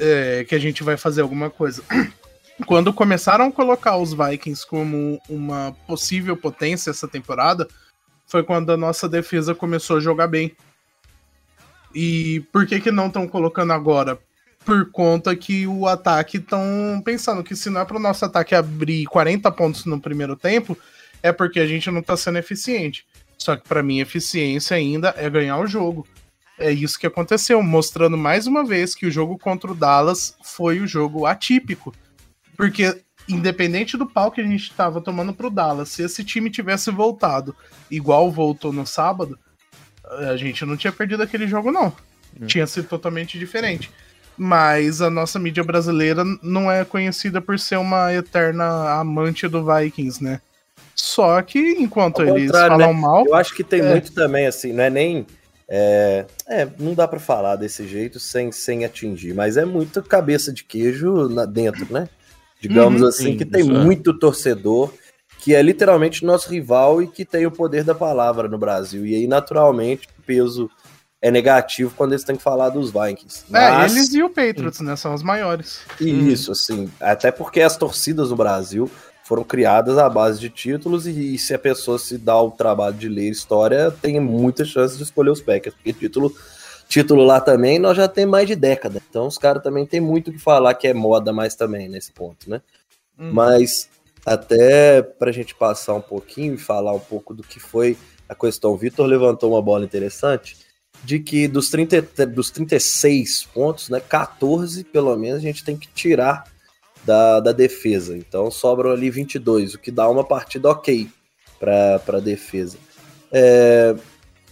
é, que a gente vai fazer alguma coisa. Quando começaram a colocar os Vikings como uma possível potência essa temporada, foi quando a nossa defesa começou a jogar bem. E por que, que não estão colocando agora? Por conta que o ataque estão pensando que se não é para o nosso ataque abrir 40 pontos no primeiro tempo, é porque a gente não está sendo eficiente. Só que para mim, eficiência ainda é ganhar o jogo. É isso que aconteceu, mostrando mais uma vez que o jogo contra o Dallas foi o jogo atípico. Porque, independente do pau que a gente estava tomando pro Dallas, se esse time tivesse voltado igual voltou no sábado, a gente não tinha perdido aquele jogo, não. Tinha sido totalmente diferente. Mas a nossa mídia brasileira não é conhecida por ser uma eterna amante do Vikings, né? Só que enquanto eles falam né? mal. Eu acho que tem É. muito também, assim, não é nem. É, é, não dá pra falar desse jeito sem, sem atingir, mas é muito cabeça de queijo na, dentro, né? Digamos Uhum. assim, Sim, que tem é. muito torcedor que é literalmente nosso rival e que tem o poder da palavra no Brasil. E aí, naturalmente, o peso é negativo quando eles têm que falar dos Vikings. Mas... É, eles e o Patriots, né? São os maiores. Isso, hum. assim. Até porque as torcidas no Brasil foram criadas à base de títulos e, e se a pessoa se dá o trabalho de ler história, tem muita chance de escolher os Packers, porque título título lá também nós já tem mais de década. Então os caras também tem muito o que falar que é moda mais também nesse ponto, né? Uhum. Mas até para a gente passar um pouquinho e falar um pouco do que foi a questão, o Vitor levantou uma bola interessante de que dos, 30, dos 36 pontos, né, 14 pelo menos a gente tem que tirar da, da defesa. Então sobram ali 22, o que dá uma partida ok para a defesa. É,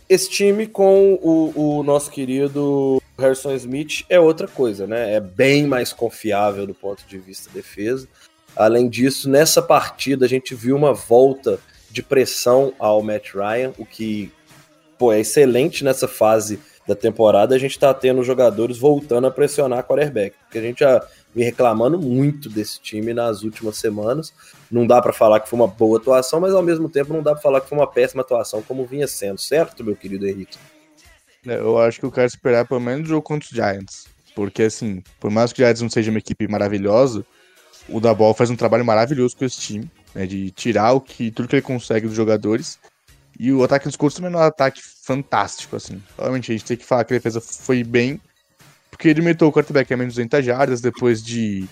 esse time com o, o, nosso querido Harrison Smith é outra coisa, né? É bem mais confiável do ponto de vista defesa. Além disso, nessa partida a gente viu uma volta de pressão ao Matt Ryan, o que pô, é excelente nessa fase da temporada. A gente tá tendo jogadores voltando a pressionar a quarterback, porque a gente já vem reclamando muito desse time nas últimas semanas. Não dá para falar que foi uma boa atuação, mas ao mesmo tempo não dá para falar que foi uma péssima atuação, como vinha sendo, certo, meu querido Henrique? É, eu acho que eu quero esperar pelo menos o jogo contra os Giants. Porque, assim, por mais que o Giants não seja uma equipe maravilhosa, o Dabol faz um trabalho maravilhoso com esse time, né, de tirar o que, tudo que ele consegue dos jogadores. E o ataque dos Colts também é um ataque fantástico, assim. Obviamente, a gente tem que falar que a defesa foi bem, porque ele meteu o quarterback a menos 200 jardas, depois de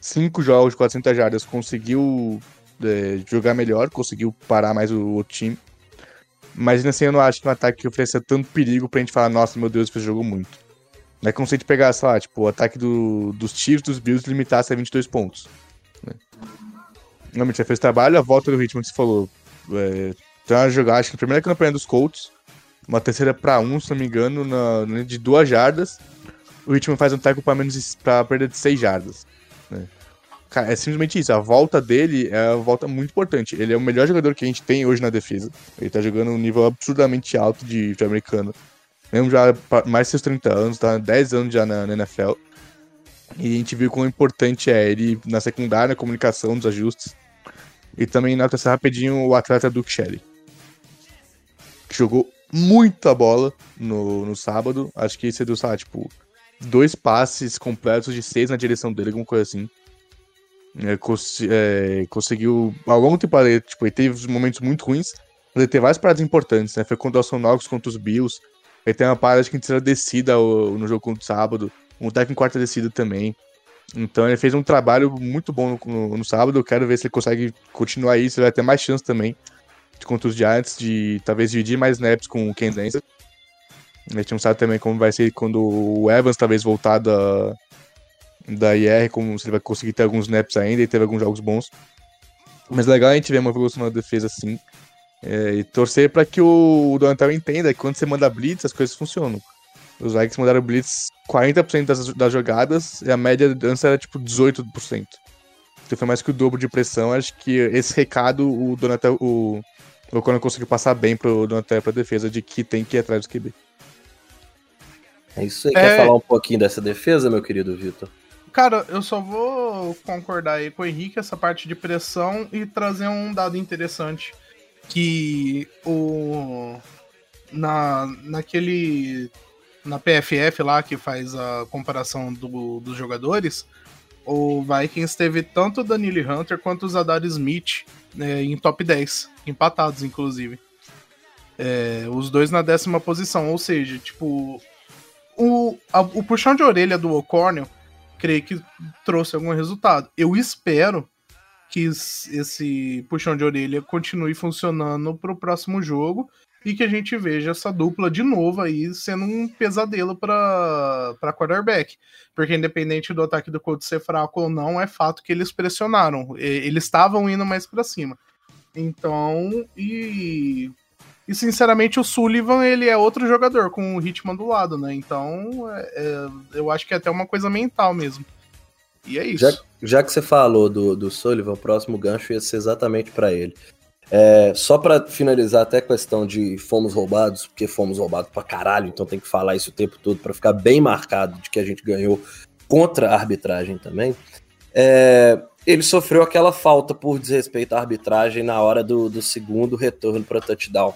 cinco jogos de 400 jardas, conseguiu é, jogar melhor, conseguiu parar mais o, o, time. Mas assim, eu não acho que um ataque que ofereça tanto perigo pra gente falar, nossa, meu Deus, esse jogou muito. Não é como se a gente pegasse, sei lá, tipo, o ataque do, dos Chiefs, dos Bills, limitasse a 22 pontos. Né? Realmente, você fez trabalho, a volta do ritmo que você falou. É, tem uma jogada, acho que a primeira campanha dos Colts, uma terceira para um, se não me engano, na, de duas jardas o Hitman faz um tackle para menos para perda de 6 jardas. Né? Cara, é simplesmente isso. A volta dele é uma volta muito importante. Ele é o melhor jogador que a gente tem hoje na defesa. Ele tá jogando um nível absurdamente alto de, de americano. Mesmo já mais de seus 30 anos, tá 10 anos já na, na NFL. E a gente viu quão importante é ele na secundária, na comunicação, nos ajustes. E também na terceira rapidinho o atleta Duke Shelley. Que jogou muita bola no, no sábado. Acho que esse deu, sabe, tipo, dois passes completos de seis na direção dele, alguma coisa assim. É, cons é, conseguiu, ao longo do tempo, tipo, ele teve momentos muito ruins, mas ele teve várias paradas importantes, né? Foi contra o Knox, contra os Bills. Ele tem uma parada que terceira descida no jogo contra o sábado, um técnico em quarta descida também. Então ele fez um trabalho muito bom no, no, no, sábado. Eu quero ver se ele consegue continuar isso. Ele vai ter mais chance também contra os Giants de talvez dividir mais snaps com o Ken Dancer. A gente não sabe também como vai ser quando o Evans talvez voltar da, da IR, como se ele vai conseguir ter alguns snaps ainda e ter alguns jogos bons. Mas legal a gente ver uma evolução na defesa assim. É, e torcer para que o Donatel entenda que quando você manda blitz, as coisas funcionam. Os Vikings mandaram blitz 40% das, das jogadas e a média antes era tipo 18%. Então foi mais que o dobro de pressão. Acho que esse recado o Donatel, o Conan conseguiu passar bem pro Donatel pra defesa de que tem que ir atrás do QB. É isso aí. É... Quer falar um pouquinho dessa defesa, meu querido Vitor? Cara, eu só vou concordar aí com o Henrique essa parte de pressão e trazer um dado interessante que o na naquele na PFF lá que faz a comparação do, dos jogadores, o Vikings teve tanto o Danilo Hunter quanto o Zadar Smith né, em top 10, empatados inclusive. É, os dois na décima posição, ou seja, tipo, o, a, o puxão de orelha do O'Cornell, creio que trouxe algum resultado. Eu espero que esse puxão de orelha continue funcionando para o próximo jogo e que a gente veja essa dupla de novo aí sendo um pesadelo para quarterback. Porque independente do ataque do Colts ser fraco ou não, é fato que eles pressionaram. Eles estavam indo mais para cima. Então, e e sinceramente o Sullivan ele é outro jogador com o Hitman do lado, né? Então é, é, eu acho que é até uma coisa mental mesmo. E é isso. Já, já que você falou do, do Sullivan, o próximo gancho ia ser exatamente para ele. É, só para finalizar até a questão de fomos roubados, porque fomos roubados pra caralho, então tem que falar isso o tempo todo para ficar bem marcado de que a gente ganhou contra a arbitragem também. É, ele sofreu aquela falta por desrespeito à arbitragem na hora do, do segundo retorno para touchdown.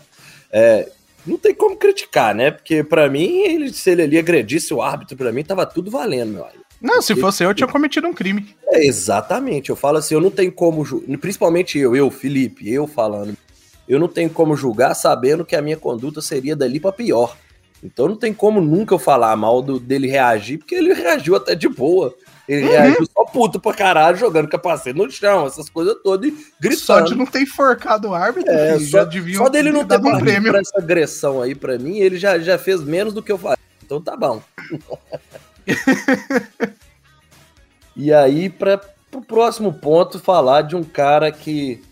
É, não tem como criticar, né? Porque para mim, ele, se ele ali agredisse o árbitro, para mim tava tudo valendo, meu amigo. Não, se fosse eu, eu tinha cometido um crime. É, exatamente. Eu falo assim, eu não tenho como, principalmente eu, eu, Felipe, eu falando, eu não tenho como julgar sabendo que a minha conduta seria dali para pior. Então não tem como nunca eu falar mal do, dele reagir, porque ele reagiu até de boa. Ele uhum. reagiu só puto pra caralho, jogando capacete no chão, essas coisas todas, e gritando. Só de não ter enforcado o árbitro, é, filho, só, já devia Só dele não ter um prêmio. Pra essa agressão aí pra mim, ele já, já fez menos do que eu falei. Então tá bom. e aí, para o próximo ponto, falar de um cara que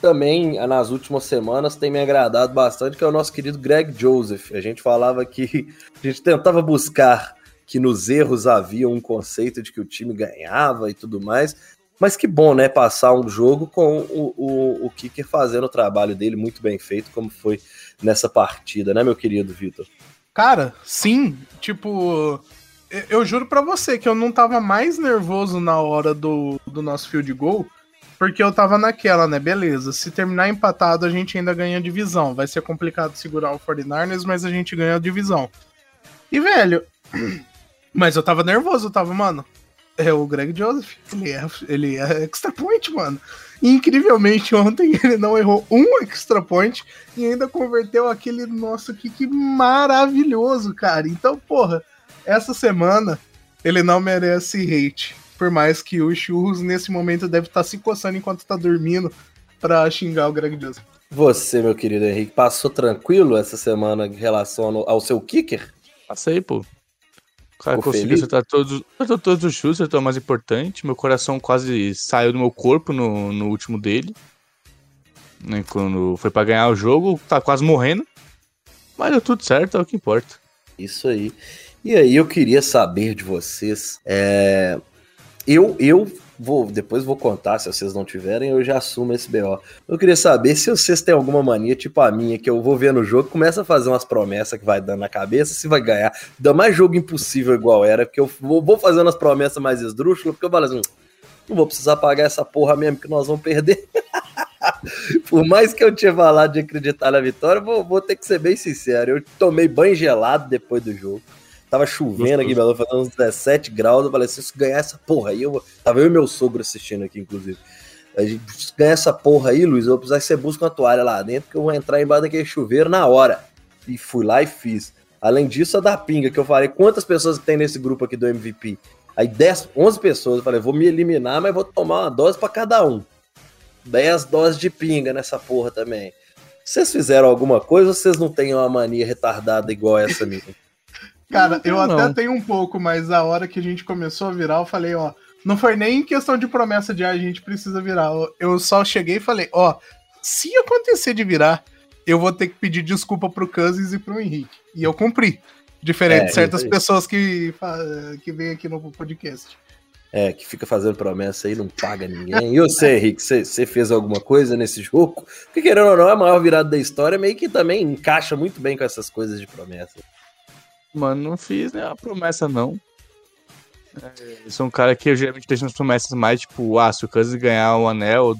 também nas últimas semanas tem me agradado bastante, que é o nosso querido Greg Joseph. A gente falava que a gente tentava buscar que nos erros havia um conceito de que o time ganhava e tudo mais. Mas que bom, né? Passar um jogo com o, o, o Kicker fazendo o trabalho dele muito bem feito, como foi nessa partida, né, meu querido Vitor? Cara, sim. Tipo, eu juro para você que eu não tava mais nervoso na hora do, do nosso field goal porque eu tava naquela, né? Beleza, se terminar empatado, a gente ainda ganha a divisão. Vai ser complicado segurar o 49ers, mas a gente ganha a divisão. E, velho, mas eu tava nervoso, eu tava, mano. É o Greg Joseph, ele é, ele é extra point, mano. E, incrivelmente, ontem ele não errou um extra point e ainda converteu aquele nosso kick maravilhoso, cara. Então, porra, essa semana ele não merece hate. Por mais que o Churros, nesse momento, deve estar tá se coçando enquanto está dormindo para xingar o Greg Joseph. Você, meu querido Henrique, passou tranquilo essa semana em relação ao seu kicker? Passei, pô. O cara conseguiu acertar todos, todos os chutes, acertou o mais importante. Meu coração quase saiu do meu corpo no, no último dele. Né, quando foi para ganhar o jogo, tá quase morrendo. Mas deu tudo certo, é o que importa. Isso aí. E aí, eu queria saber de vocês. É, eu, eu vou depois vou contar se vocês não tiverem, eu já assumo esse BO. Eu queria saber se vocês têm alguma mania tipo a minha, que eu vou ver no jogo, começa a fazer umas promessas que vai dando na cabeça, se vai ganhar. Dá mais jogo impossível igual era, porque eu vou, fazendo as promessas mais esdrúxulas, porque eu falo assim, não vou precisar pagar essa porra mesmo que nós vamos perder. Por mais que eu tinha falado de acreditar na vitória, vou, vou ter que ser bem sincero. Eu tomei banho gelado depois do jogo. Tava chovendo aqui, Belo, fazendo uns 17 graus. Eu falei, se ganhar essa porra aí, eu Tava eu e meu sogro assistindo aqui, inclusive. A gente ganhar essa porra aí, Luiz, eu vou precisar que você busque uma toalha lá dentro, que eu vou entrar embaixo daquele chuveiro na hora. E fui lá e fiz. Além disso, a da pinga, que eu falei, quantas pessoas tem nesse grupo aqui do MVP? Aí 10, 11 pessoas, eu falei, vou me eliminar, mas vou tomar uma dose para cada um. 10 doses de pinga nessa porra também. Vocês fizeram alguma coisa ou vocês não têm uma mania retardada igual essa minha? Cara, eu não. até tenho um pouco, mas a hora que a gente começou a virar, eu falei, ó, não foi nem questão de promessa de ah, a gente precisa virar. Eu só cheguei e falei, ó, se acontecer de virar, eu vou ter que pedir desculpa pro Cousins e pro Henrique. E eu cumpri. Diferente é, de certas pessoas que, que vêm aqui no podcast. É, que fica fazendo promessa aí, não paga ninguém. E você, Henrique, você fez alguma coisa nesse jogo? Porque querendo ou não, é a maior virada da história, meio que também encaixa muito bem com essas coisas de promessa. Mano, não fiz nenhuma promessa, não. É, eu sou um cara que eu geralmente deixo as promessas mais, tipo, ah, se o Cousins ganhar um anel,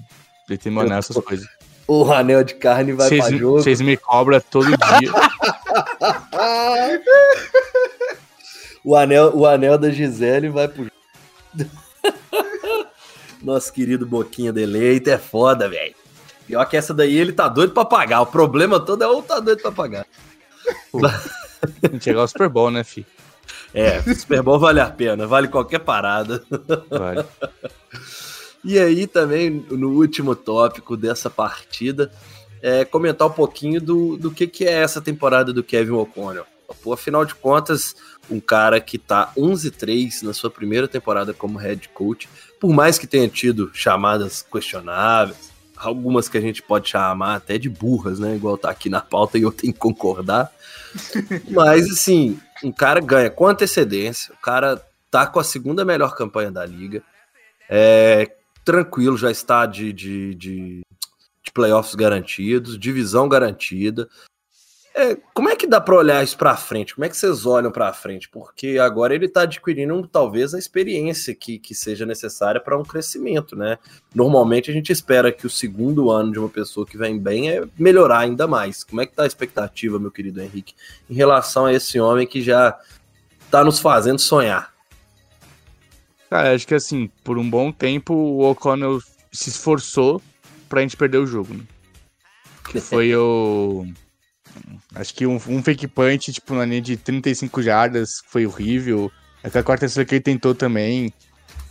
ele tem um anel, essas coisas. O anel de carne vai cês, pra jogo. Vocês me cobram todo dia. o, anel, o anel da Gisele vai pro Nosso querido Boquinha de Leite é foda, velho. Pior que essa daí ele tá doido pra pagar. O problema todo é o tá doido pra pagar. Chegar ao Super Bowl, né, fi? É, Super Bowl vale a pena, vale qualquer parada. Vale. E aí também, no último tópico dessa partida, é comentar um pouquinho do, do que, que é essa temporada do Kevin O'Connell. Pô, afinal de contas, um cara que tá 11-3 na sua primeira temporada como head coach, por mais que tenha tido chamadas questionáveis, algumas que a gente pode chamar até de burras, né? Igual tá aqui na pauta e eu tenho que concordar. Mas, assim, um cara ganha com antecedência, o cara tá com a segunda melhor campanha da liga, é tranquilo, já está de, de, de, de playoffs garantidos, divisão garantida. É, como é que dá para olhar isso para frente? Como é que vocês olham para frente? Porque agora ele está adquirindo talvez a experiência que, que seja necessária para um crescimento, né? Normalmente a gente espera que o segundo ano de uma pessoa que vem bem é melhorar ainda mais. Como é que tá a expectativa, meu querido Henrique, em relação a esse homem que já está nos fazendo sonhar? Cara, acho que assim, por um bom tempo o O'Connell se esforçou pra gente perder o jogo, né? Que foi o Acho que um, um fake punch, tipo, na linha de 35 jardas, foi horrível. Aquela quarta terceira que ele tentou também.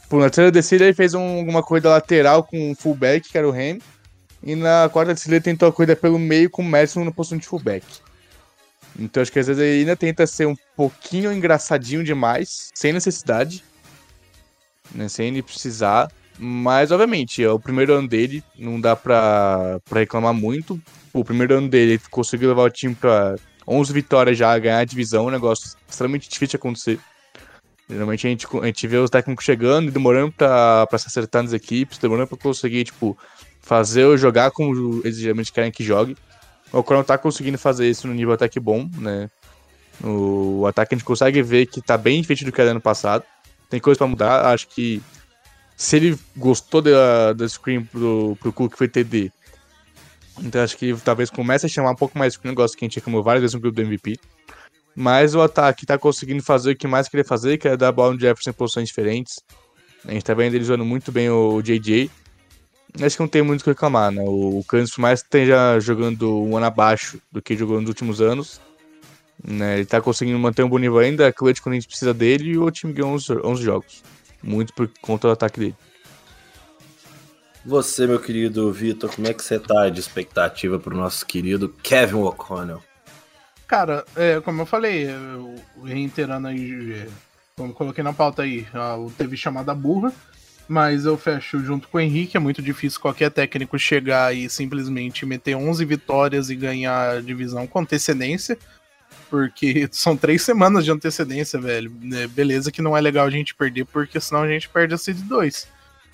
Pô, na terceira descida ele fez um, uma corrida lateral com o fullback, que era o Ren. E na quarta descida ele tentou a corrida pelo meio com o Madison na posição de fullback. Então acho que às vezes ele ainda tenta ser um pouquinho engraçadinho demais, sem necessidade. Né, sem ele precisar. Mas, obviamente, é o primeiro ano dele, não dá pra, pra reclamar muito o primeiro ano dele, ele conseguiu levar o time pra 11 vitórias já, ganhar a divisão, um negócio extremamente difícil de acontecer. Geralmente a gente, a gente vê os técnicos chegando e demorando pra, pra se acertar nas equipes, demorando pra conseguir, tipo, fazer ou jogar como eles geralmente querem que jogue. O Coronel tá conseguindo fazer isso no nível ataque bom, né? O ataque a gente consegue ver que tá bem diferente do que era ano passado. Tem coisa para mudar. Acho que se ele gostou da, da screen pro, pro Cook, foi TD, então acho que talvez comece a chamar um pouco mais o negócio que a gente reclamou várias vezes no grupo do MVP. Mas o ataque tá conseguindo fazer o que mais queria fazer, que é dar a bola no Jefferson em posições diferentes. A gente tá vendo ele usando muito bem o JJ. Acho que não tem muito o que reclamar, né? O Kansas mais esteja jogando um ano abaixo do que jogou nos últimos anos. Né? Ele tá conseguindo manter um bom nível ainda, clutch quando a gente precisa dele, e o time ganhou 11, 11 jogos. Muito por conta do ataque dele. Você, meu querido Vitor, como é que você tá de expectativa pro nosso querido Kevin O'Connell? Cara, é, como eu falei, eu, reiterando aí, é, como coloquei na pauta aí, teve chamada burra, mas eu fecho junto com o Henrique, é muito difícil qualquer técnico chegar e simplesmente meter 11 vitórias e ganhar a divisão com antecedência, porque são três semanas de antecedência, velho. É, beleza que não é legal a gente perder, porque senão a gente perde a Seed 2.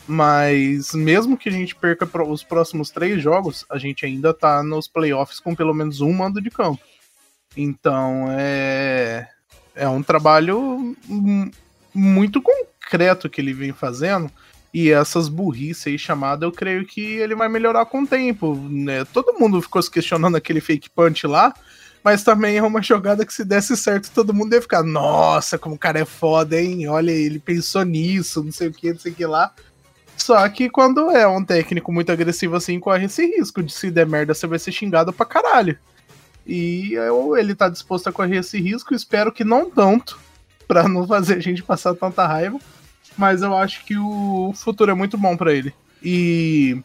Mas mesmo que a gente perca os próximos três jogos, a gente ainda tá nos playoffs com pelo menos um mando de campo. Então é, é um trabalho muito concreto que ele vem fazendo. E essas burrices aí chamadas, eu creio que ele vai melhorar com o tempo. Né? Todo mundo ficou se questionando aquele fake punch lá, mas também é uma jogada que se desse certo, todo mundo ia ficar, nossa, como o cara é foda, hein? Olha, ele pensou nisso, não sei o que, não sei o que lá. Só que quando é um técnico muito agressivo assim, corre esse risco de se der merda, você vai ser xingado pra caralho. E eu, ele tá disposto a correr esse risco, espero que não tanto, pra não fazer a gente passar tanta raiva. Mas eu acho que o futuro é muito bom para ele. E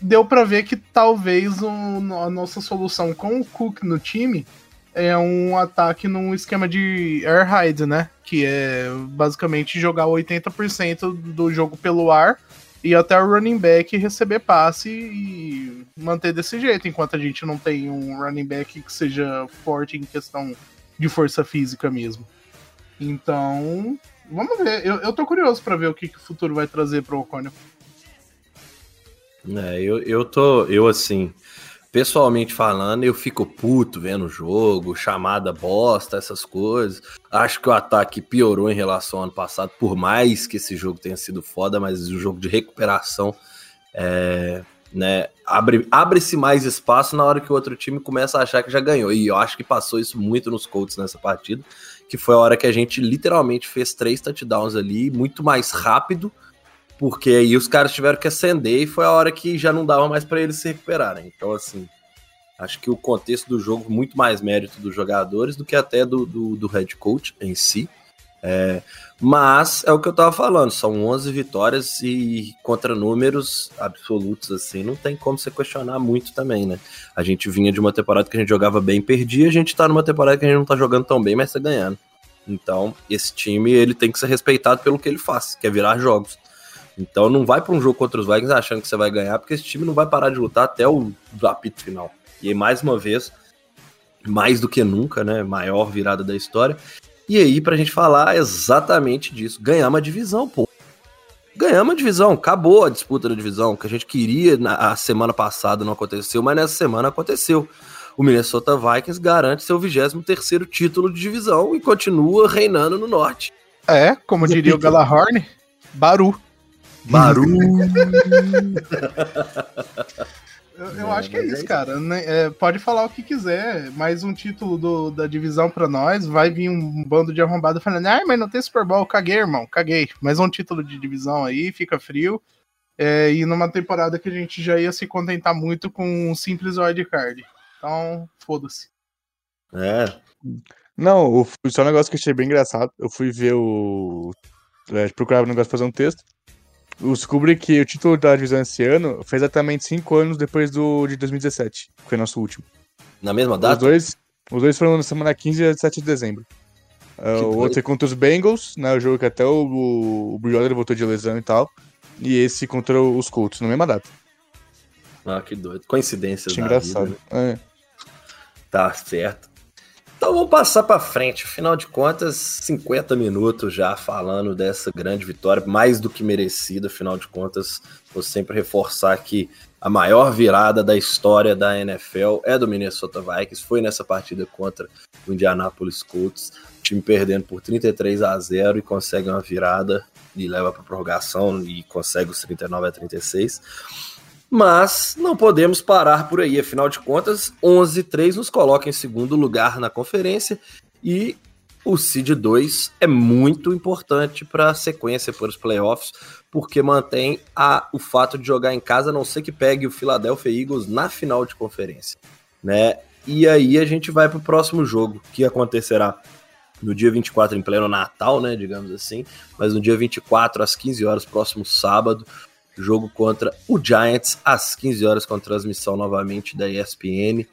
deu para ver que talvez um, a nossa solução com o Cook no time é um ataque num esquema de air raid, né? Que é basicamente jogar 80% do jogo pelo ar e até o running back receber passe e manter desse jeito, enquanto a gente não tem um running back que seja forte em questão de força física mesmo. Então, vamos ver. Eu, eu tô curioso para ver o que, que o futuro vai trazer pro O'Connell. É, eu, eu tô, eu assim, pessoalmente falando, eu fico puto vendo o jogo, chamada bosta, essas coisas. Acho que o ataque piorou em relação ao ano passado, por mais que esse jogo tenha sido foda, mas o jogo de recuperação é, né, abre, abre-se mais espaço na hora que o outro time começa a achar que já ganhou. E eu acho que passou isso muito nos Colts nessa partida, que foi a hora que a gente literalmente fez três touchdowns ali, muito mais rápido porque aí os caras tiveram que acender e foi a hora que já não dava mais para eles se recuperarem. Então, assim, acho que o contexto do jogo, muito mais mérito dos jogadores do que até do, do, do head coach em si. É, mas é o que eu tava falando, são 11 vitórias e contra números absolutos, assim, não tem como você questionar muito também, né? A gente vinha de uma temporada que a gente jogava bem, perdia, a gente tá numa temporada que a gente não tá jogando tão bem, mas tá ganhando. Então, esse time, ele tem que ser respeitado pelo que ele faz, que é virar jogos. Então não vai para um jogo contra os Vikings achando que você vai ganhar, porque esse time não vai parar de lutar até o apito final. E aí, mais uma vez, mais do que nunca, né? Maior virada da história. E aí, pra gente falar exatamente disso, ganhar uma divisão, pô. Ganhamos a divisão, acabou a disputa da divisão, que a gente queria na a semana passada não aconteceu, mas nessa semana aconteceu. o Minnesota Vikings garante seu 23º título de divisão e continua reinando no norte. É, como diria o Galahorn, Baru. Baru. Eu, eu acho que é isso, cara. Né, é, pode falar o que quiser. Mais um título do, da divisão pra nós. Vai vir um bando de arrombado falando: ai, mas não tem Super Bowl. Caguei, irmão. Caguei. Mais um título de divisão aí, fica frio. É, e numa temporada que a gente já ia se contentar muito com um simples wildcard. Então, foda-se. É. Não, o, só um negócio que eu achei bem engraçado. Eu fui ver o. É, procurar um negócio pra fazer um texto. Eu descobri que o título da divisão esse ano foi exatamente 5 anos depois do de 2017, que foi nosso último. Na mesma data? Os dois, os dois foram na semana 15 e 7 de dezembro. Uh, o outro é contra os Bengals, né, o jogo que até o, o, Bridgewater voltou de lesão e tal. E esse contra os Colts, na mesma data. Ah, que doido. Coincidências. Que engraçado. Vida, né? é. Tá certo. Então vamos passar para frente. Afinal de contas, 50 minutos já falando dessa grande vitória, mais do que merecida. Afinal de contas, vou sempre reforçar que a maior virada da história da NFL é do Minnesota Vikings. Foi nessa partida contra o Indianapolis Colts. O time perdendo por 33 a 0 e consegue uma virada e leva para prorrogação e consegue os 39 a 36. Mas não podemos parar por aí, afinal de contas, 11-3 nos coloca em segundo lugar na conferência e o seed 2 é muito importante para a sequência para os playoffs, porque mantém a, o fato de jogar em casa, a não ser que pegue o Philadelphia Eagles na final de conferência, né? E aí a gente vai para o próximo jogo, que acontecerá no dia 24 em pleno Natal, né, digamos assim, mas no dia 24 às 15 horas, próximo sábado, jogo contra o Giants às 15 horas com transmissão novamente da ESPN.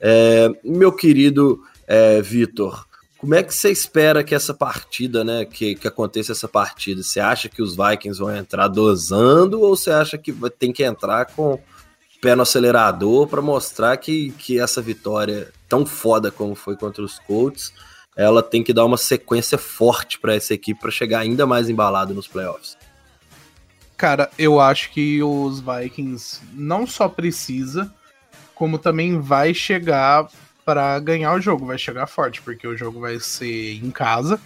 É, meu querido é, Vitor, como é que você espera que essa partida, né, que, que aconteça essa partida? Você acha que os Vikings vão entrar dosando ou você acha que tem que entrar com pé no acelerador para mostrar que, que essa vitória tão foda como foi contra os Colts, ela tem que dar uma sequência forte para essa equipe para chegar ainda mais embalado nos playoffs? Cara, eu acho que os Vikings não só precisa, como também vai chegar para ganhar o jogo, vai chegar forte, porque o jogo vai ser em casa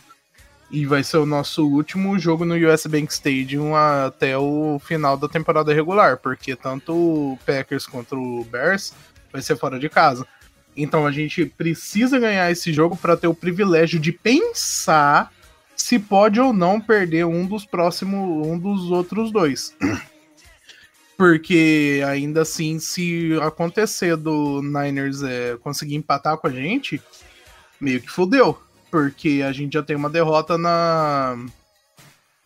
e vai ser o nosso último jogo no US Bank Stadium até o final da temporada regular, porque tanto o Packers quanto o Bears vai ser fora de casa. Então a gente precisa ganhar esse jogo para ter o privilégio de pensar se pode ou não perder um dos próximos, um dos outros dois. Porque ainda assim, se acontecer do Niners é, conseguir empatar com a gente, meio que fodeu. Porque a gente já tem uma derrota na,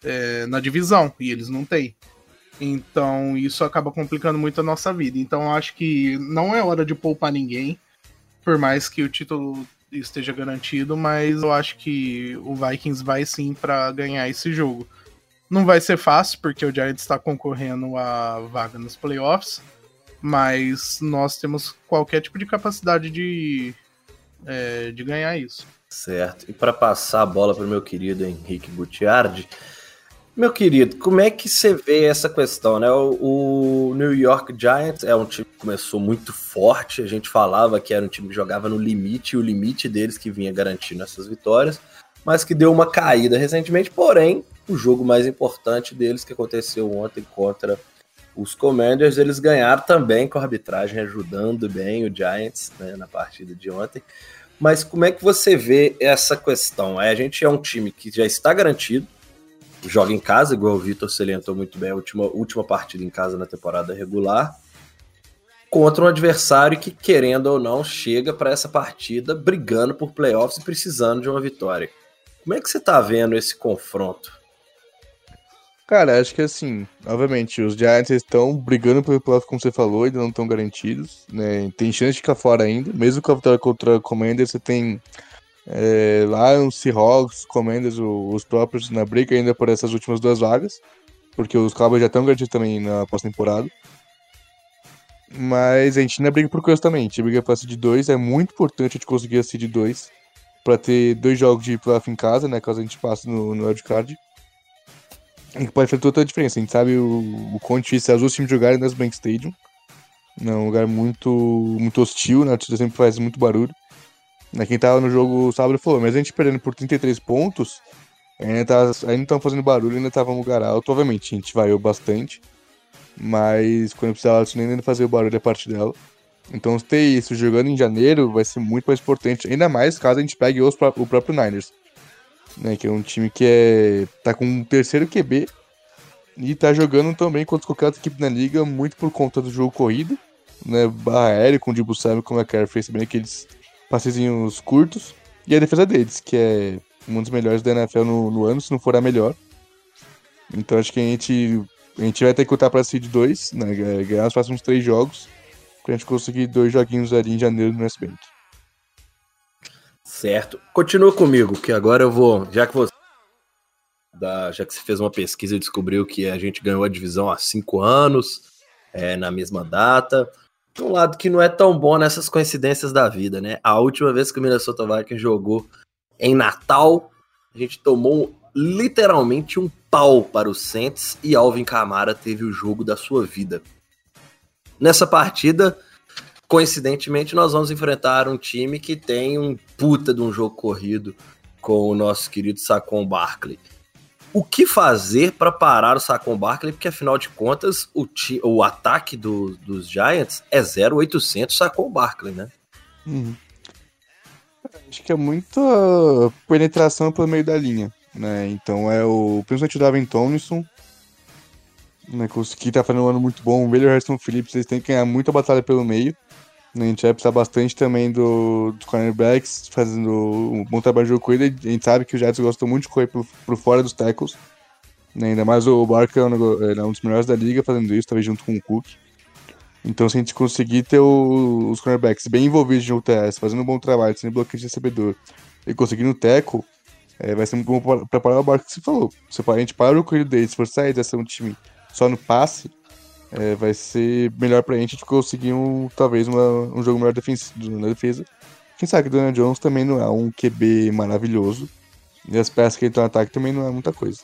é, na divisão e eles não têm. Então isso acaba complicando muito a nossa vida. Então acho que não é hora de poupar ninguém. Por mais que o título esteja garantido, mas eu acho que o Vikings vai sim para ganhar esse jogo. Não vai ser fácil, porque o Giants está concorrendo a vaga nos playoffs, mas nós temos qualquer tipo de capacidade de, é, de ganhar isso. Certo. E para passar a bola para o meu querido Henrique Gutiardi, meu querido, como é que você vê essa questão, né? O, o, New York Giants é um time que começou muito forte, a gente falava que era um time que jogava no limite, e o limite deles que vinha garantindo essas vitórias, mas que deu uma caída recentemente, porém, o jogo mais importante deles que aconteceu ontem contra os Commanders, eles ganharam também com a arbitragem ajudando bem o Giants né, na partida de ontem. Mas como é que você vê essa questão? É, a gente é um time que já está garantido, joga em casa, igual o Vitor salientou muito bem a última, última partida em casa na temporada regular, contra um adversário que, querendo ou não, chega para essa partida brigando por playoffs e precisando de uma vitória. Como é que você está vendo esse confronto? Cara, acho que assim, obviamente, os Giants estão brigando pelo playoff, como você falou, ainda não estão garantidos, né? Tem chance de ficar fora ainda, mesmo com a vitória contra o Commander, você tem é, Lions, Seahawks, Commanders, os próprios na briga ainda por essas últimas duas vagas, porque os Cowboys já estão garantidos também na pós-temporada. Mas a gente ainda briga por coisa também. A gente briga pra seed 2. É muito importante a gente conseguir a seed 2 para ter dois jogos de playoff em casa, né? Caso a gente passe no, no. E pode fazer toda a diferença. A gente sabe o, o quão difícil é os dois jogarem nas Bank Stadium. É um lugar muito, muito hostil, né? A sempre faz muito barulho. Né? Quem tava no jogo sábado falou, mas a gente perdendo por 33 pontos, ainda, tá, tava fazendo barulho, ainda tava um lugar alto. Obviamente, a gente vaiou bastante. Mas quando precisava disso, nem fazer o barulho a parte dela. Então ter isso jogando em janeiro vai ser muito mais importante. Ainda mais caso a gente pegue os, o próprio Niners. Né, que é um time que é, tá com um terceiro QB e tá jogando também contra qualquer outra equipe na liga, muito por conta do jogo corrido, né? Barra aéreo com o Dibu Samuel, como a Care fez também aqueles passezinhos curtos. E a defesa deles, que é um dos melhores da NFL no, no ano, se não for a melhor. Então acho que a gente, a gente vai ter que lutar pra Seed 2, né? Ganhar os próximos três jogos, pra gente conseguir dois joguinhos ali em janeiro no SBNet. Certo. Continua comigo, que agora eu vou. Já que você. Da, já que você fez uma pesquisa e descobriu que a gente ganhou a divisão há cinco anos, é, na mesma data um lado que não é tão bom nessas coincidências da vida, né? A última vez que o Minnesota Vikings jogou em Natal, a gente tomou literalmente um pau para o Saints e Alvin Kamara teve o jogo da sua vida. Nessa partida, coincidentemente, nós vamos enfrentar um time que tem um puta de um jogo corrido com o nosso querido Saquon Barkley o que fazer para parar o Saquon Barkley, porque afinal de contas o, ti, o ataque do, dos Giants é 0800 Saquon Barkley, né? Uhum. Acho que é muita penetração pelo meio da linha, né? Então é o principalmente o Davin Tomlinson, né, que tá fazendo um ano muito bom, o Melhor Harrison Phillips, eles têm que ganhar muita batalha pelo meio. A gente vai precisar bastante também do, dos cornerbacks, fazendo um bom trabalho de corrida. A gente sabe que o Jets gostam muito de correr por, por fora dos tackles. Né? Ainda mais o Barker é um, é um dos melhores da liga fazendo isso, talvez junto com o Cook. Então, se a gente conseguir ter o, os cornerbacks bem envolvidos no TS, fazendo um bom trabalho, sendo bloqueio de recebedor e conseguindo o tackle, é, vai ser muito bom para parar o barco que você falou. Se a gente para o corrido deles, se for sair dessa um time só no passe, é, vai ser melhor pra gente de conseguir um, talvez uma, um jogo melhor na defesa. Quem sabe que o Daniel Jones também não é um QB maravilhoso. E as peças que ele tem no ataque também não é muita coisa.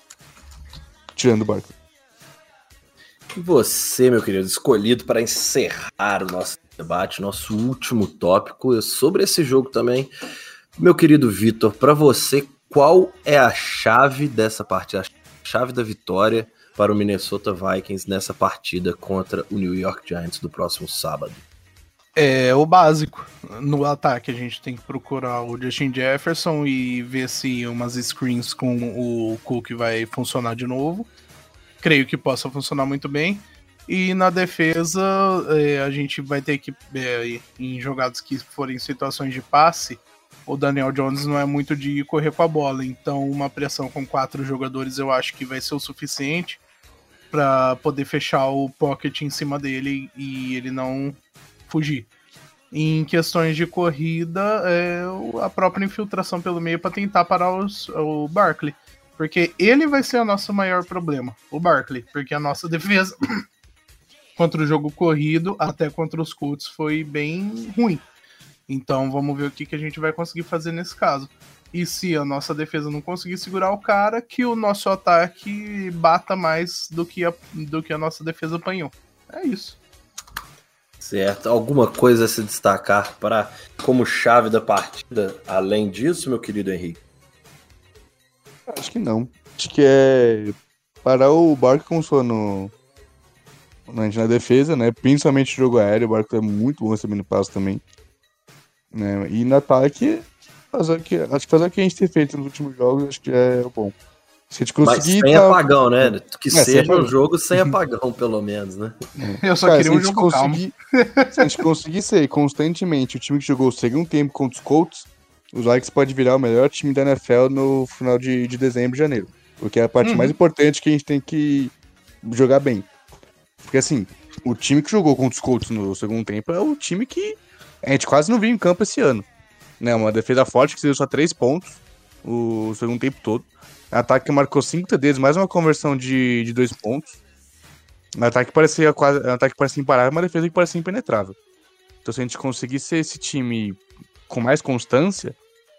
Tirando o barco. E você, meu querido, escolhido para encerrar o nosso debate, nosso último tópico sobre esse jogo também. Meu querido Vitor, para você, qual é a chave dessa partida, a chave da vitória para o Minnesota Vikings nessa partida contra o New York Giants do próximo sábado? É o básico. No ataque, a gente tem que procurar o Justin Jefferson e ver se umas screens com o Cook vai funcionar de novo. Creio que possa funcionar muito bem. E na defesa, é, a gente vai ter que, é, em jogadas que forem situações de passe, o Daniel Jones não é muito de correr com a bola. Então, uma pressão com quatro jogadores eu acho que vai ser o suficiente para poder fechar o pocket em cima dele e ele não fugir. Em questões de corrida, é a própria infiltração pelo meio para tentar parar os, o Barkley. Porque ele vai ser o nosso maior problema, o Barkley. Porque a nossa defesa contra o jogo corrido, até contra os Colts, foi bem ruim. Então vamos ver o que, que a gente vai conseguir fazer nesse caso. E se a nossa defesa não conseguir segurar o cara, que o nosso ataque bata mais do que a, do que a nossa defesa apanhou. É isso. Certo. Alguma coisa a se destacar para como chave da partida, além disso, meu querido Henrique? Acho que não. Acho que é parar o Barco como só no na defesa, né? Principalmente jogo aéreo, o Barco é muito bom recebendo passo também. Né? E no ataque, fazer o que, acho que fazer o que a gente tem feito nos últimos jogos, acho que é bom. Se a gente conseguir. Mas sem tá... apagão, né? Que é, seja um jogo sem apagão, pelo menos, né? Eu só Cara, queria um jogo conseguir, Se a gente conseguir ser constantemente o time que jogou o segundo tempo contra os Colts, os Vikings pode virar o melhor time da NFL no final de, de dezembro e janeiro. Porque é a parte uhum. mais importante que a gente tem que jogar bem. Porque assim, o time que jogou contra os Colts no segundo tempo é o time que a gente quase não viu em campo esse ano. Né, uma defesa forte que deu só três pontos o segundo tempo todo. Ataque que marcou cinco TDs, mais uma conversão de, de dois pontos. Um ataque que parecia quase. Um ataque que parecia imparável, uma defesa que parecia impenetrável. Então, se a gente conseguir ser esse time com mais constância,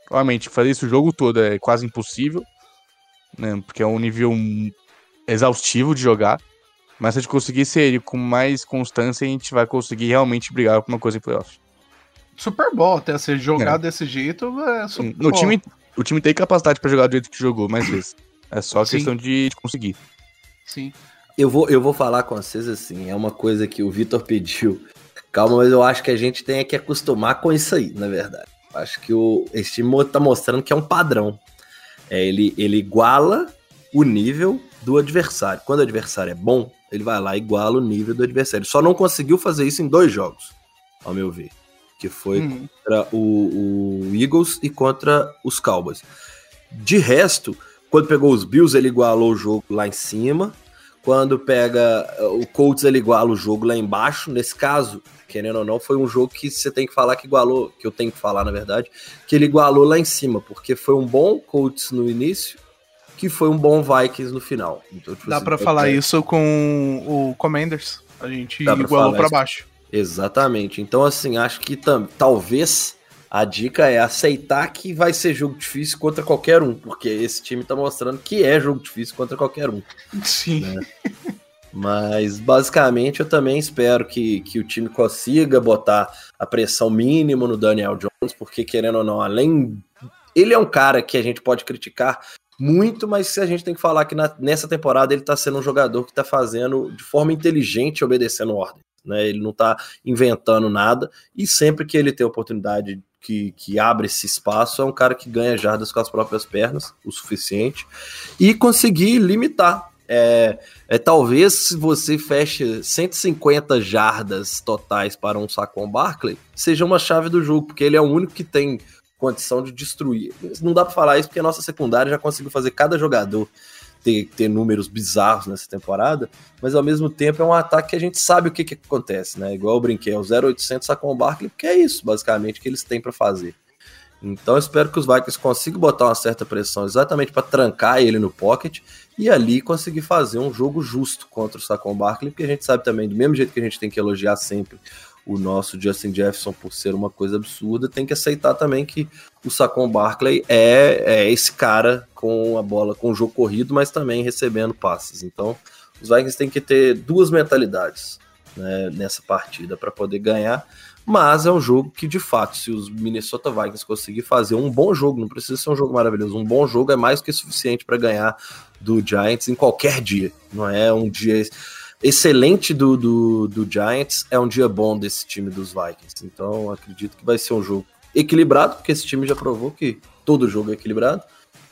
obviamente, fazer isso o jogo todo é quase impossível, né? Porque é um nível exaustivo de jogar. Mas se a gente conseguir ser ele com mais constância, a gente vai conseguir realmente brigar por uma coisa em playoff. Super Bowl, até ser jogar é. desse jeito é super no time, O time tem capacidade para jogar do jeito que jogou mais vezes. É só Sim. questão de, de conseguir. Sim. Eu vou, eu vou falar com vocês assim, é uma coisa que o Vitor pediu. Calma, mas eu acho que a gente tem que acostumar com isso aí, na verdade. Acho que o, esse time tá mostrando que é um padrão. É, ele, ele iguala o nível do adversário. Quando o adversário é bom, ele vai lá e iguala o nível do adversário. Só não conseguiu fazer isso em dois jogos, ao meu ver. Que foi uhum. contra o, o Eagles e contra os Cowboys. De resto, quando pegou os Bills, ele igualou o jogo lá em cima. Quando pega o Colts, ele iguala o jogo lá embaixo. Nesse caso, querendo ou não, foi um jogo que você tem que falar que igualou, que eu tenho que falar, na verdade, que ele igualou lá em cima, porque foi um bom Colts no início, que foi um bom Vikings no final. Então, tipo, Dá assim, para falar é... isso com o Commanders. A gente igualou para baixo. Exatamente. Então, assim, acho que talvez a dica é aceitar que vai ser jogo difícil contra qualquer um, porque esse time tá mostrando que é jogo difícil contra qualquer um. Sim. Né? Mas basicamente eu também espero que, que o time consiga botar a pressão mínima no Daniel Jones, porque querendo ou não, além. Ele é um cara que a gente pode criticar muito, mas a gente tem que falar que na, nessa temporada ele tá sendo um jogador que tá fazendo de forma inteligente, obedecendo ordem. Né? Ele não tá inventando nada, e sempre que ele tem oportunidade que, que abre esse espaço, é um cara que ganha jardas com as próprias pernas, o suficiente, e conseguir limitar é, é, talvez se você feche 150 jardas totais para um Saquon Barkley, seja uma chave do jogo, porque ele é o único que tem condição de destruir. Não dá para falar isso porque a nossa secundária já conseguiu fazer cada jogador ter, ter números bizarros nessa temporada, mas ao mesmo tempo é um ataque que a gente sabe o que, que acontece, né? Igual eu brinquei, é o 0800 Saquon Barkley, porque é isso, basicamente, que eles têm para fazer. Então eu espero que os Vikings consigam botar uma certa pressão exatamente para trancar ele no pocket e ali conseguir fazer um jogo justo contra o Saquon Barkley, porque a gente sabe também, do mesmo jeito que a gente tem que elogiar sempre o nosso Justin Jefferson por ser uma coisa absurda, tem que aceitar também que o Saquon Barkley é, é esse cara com a bola, com o jogo corrido, mas também recebendo passes. Então, os Vikings têm que ter duas mentalidades né, nessa partida para poder ganhar. Mas é um jogo que, de fato, se os Minnesota Vikings conseguir fazer um bom jogo, não precisa ser um jogo maravilhoso, um bom jogo é mais que suficiente para ganhar do Giants em qualquer dia. Não é um dia excelente do, do, do Giants, é um dia bom desse time dos Vikings. Então, acredito que vai ser um jogo equilibrado, porque esse time já provou que todo jogo é equilibrado,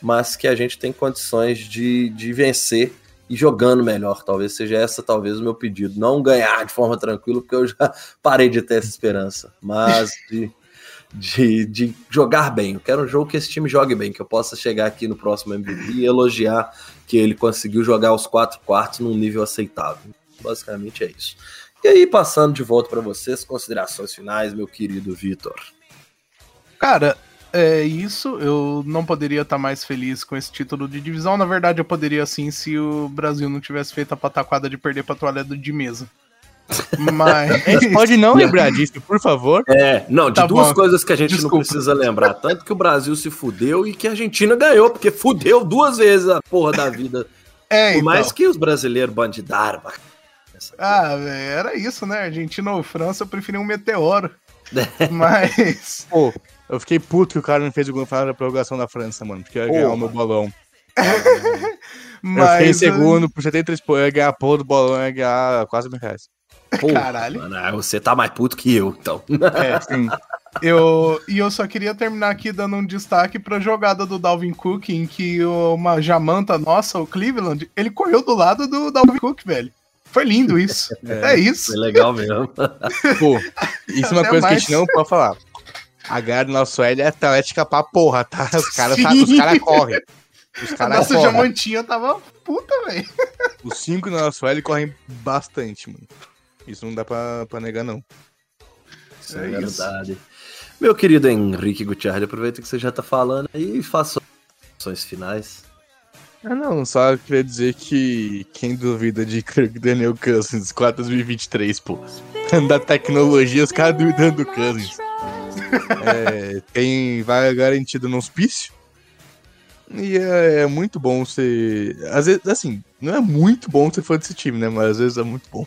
mas que a gente tem condições de, de vencer e jogando melhor. Talvez seja essa talvez o meu pedido. Não ganhar de forma tranquila, porque eu já parei de ter essa esperança. Mas de, de, de jogar bem. Eu quero um jogo que esse time jogue bem, que eu possa chegar aqui no próximo MVP e elogiar que ele conseguiu jogar os quatro quartos num nível aceitável. Basicamente é isso. E aí, passando de volta para vocês, considerações finais, meu querido Vitor. Cara, é isso. Eu não poderia estar mais feliz com esse título de divisão. Na verdade, eu poderia sim se o Brasil não tivesse feito a pataquada de perder pra toalha de mesa. Mas. A gente pode não lembrar disso, por favor. É, não, de tá duas bom. coisas que a gente Desculpa. não precisa lembrar. Tanto que o Brasil se fudeu e que a Argentina ganhou, porque fudeu duas vezes a porra da vida. É, Por então. mais que os brasileiros bandidaram. Ah, véio, era isso, né? Argentina ou França, eu preferi um meteoro. Mas. Pô, eu fiquei puto que o cara não fez o gol final da prorrogação da França, mano, porque ia ganhar o meu bolão. Mas, eu fiquei em segundo, por 73 pontos, ia ganhar a porra do bolão, ia ganhar quase mil reais. Pô, Caralho. Mano, você tá mais puto que eu, então. É, sim. Eu, e eu só queria terminar aqui dando um destaque pra jogada do Dalvin Cook, em que uma jamanta nossa, o Cleveland, ele correu do lado do Dalvin Cook, velho. Foi lindo isso. É, é isso. Foi legal mesmo. Pô, isso é uma coisa mais. que a gente não pode falar. A galera do nosso L é atlética pra porra, tá? Os caras tá, os cara correm. Os cara nossa correm. jamantinha tava puta, velho. Os cinco do nosso L correm bastante, mano. Isso não dá pra, pra negar, não. Isso é, é verdade. Isso. Meu querido Henrique Gutierrez, aproveita que você já tá falando aí e faça ações finais. Ah, não, só queria dizer que quem duvida de Kirk Daniel Cousins 4 2023, pô. Da tecnologia, os caras duvidando do Cousins. é, tem vaga garantida no hospício. E é, é muito bom ser. Às vezes, assim, não é muito bom ser fã desse time, né? Mas às vezes é muito bom.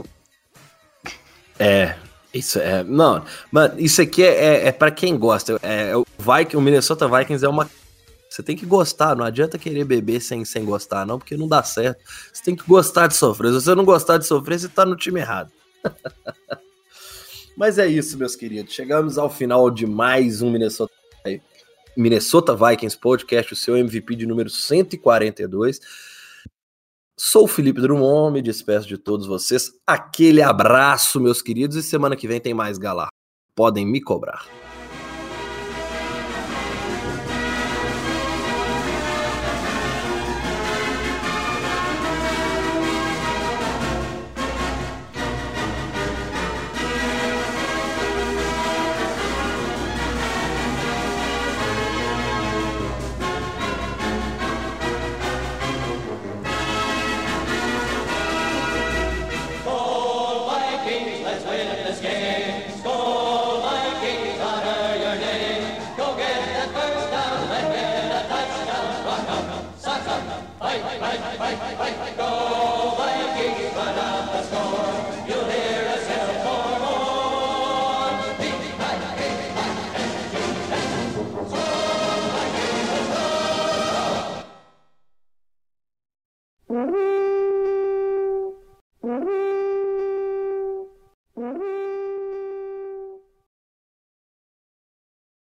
É, isso é. Não, mano, isso aqui é, é, é para quem gosta. É, o, Viking, o Minnesota Vikings é uma. Você tem que gostar, não adianta querer beber sem, sem gostar, não, porque não dá certo. Você tem que gostar de sofrer. Se você não gostar de sofrer, você tá no time errado. Mas é isso, meus queridos. Chegamos ao final de mais um Minnesota, Minnesota Vikings Podcast, o seu MVP de número 142. Sou o Felipe Drummond, me despeço de todos vocês. Aquele abraço, meus queridos, e semana que vem tem mais Galar. Podem me cobrar.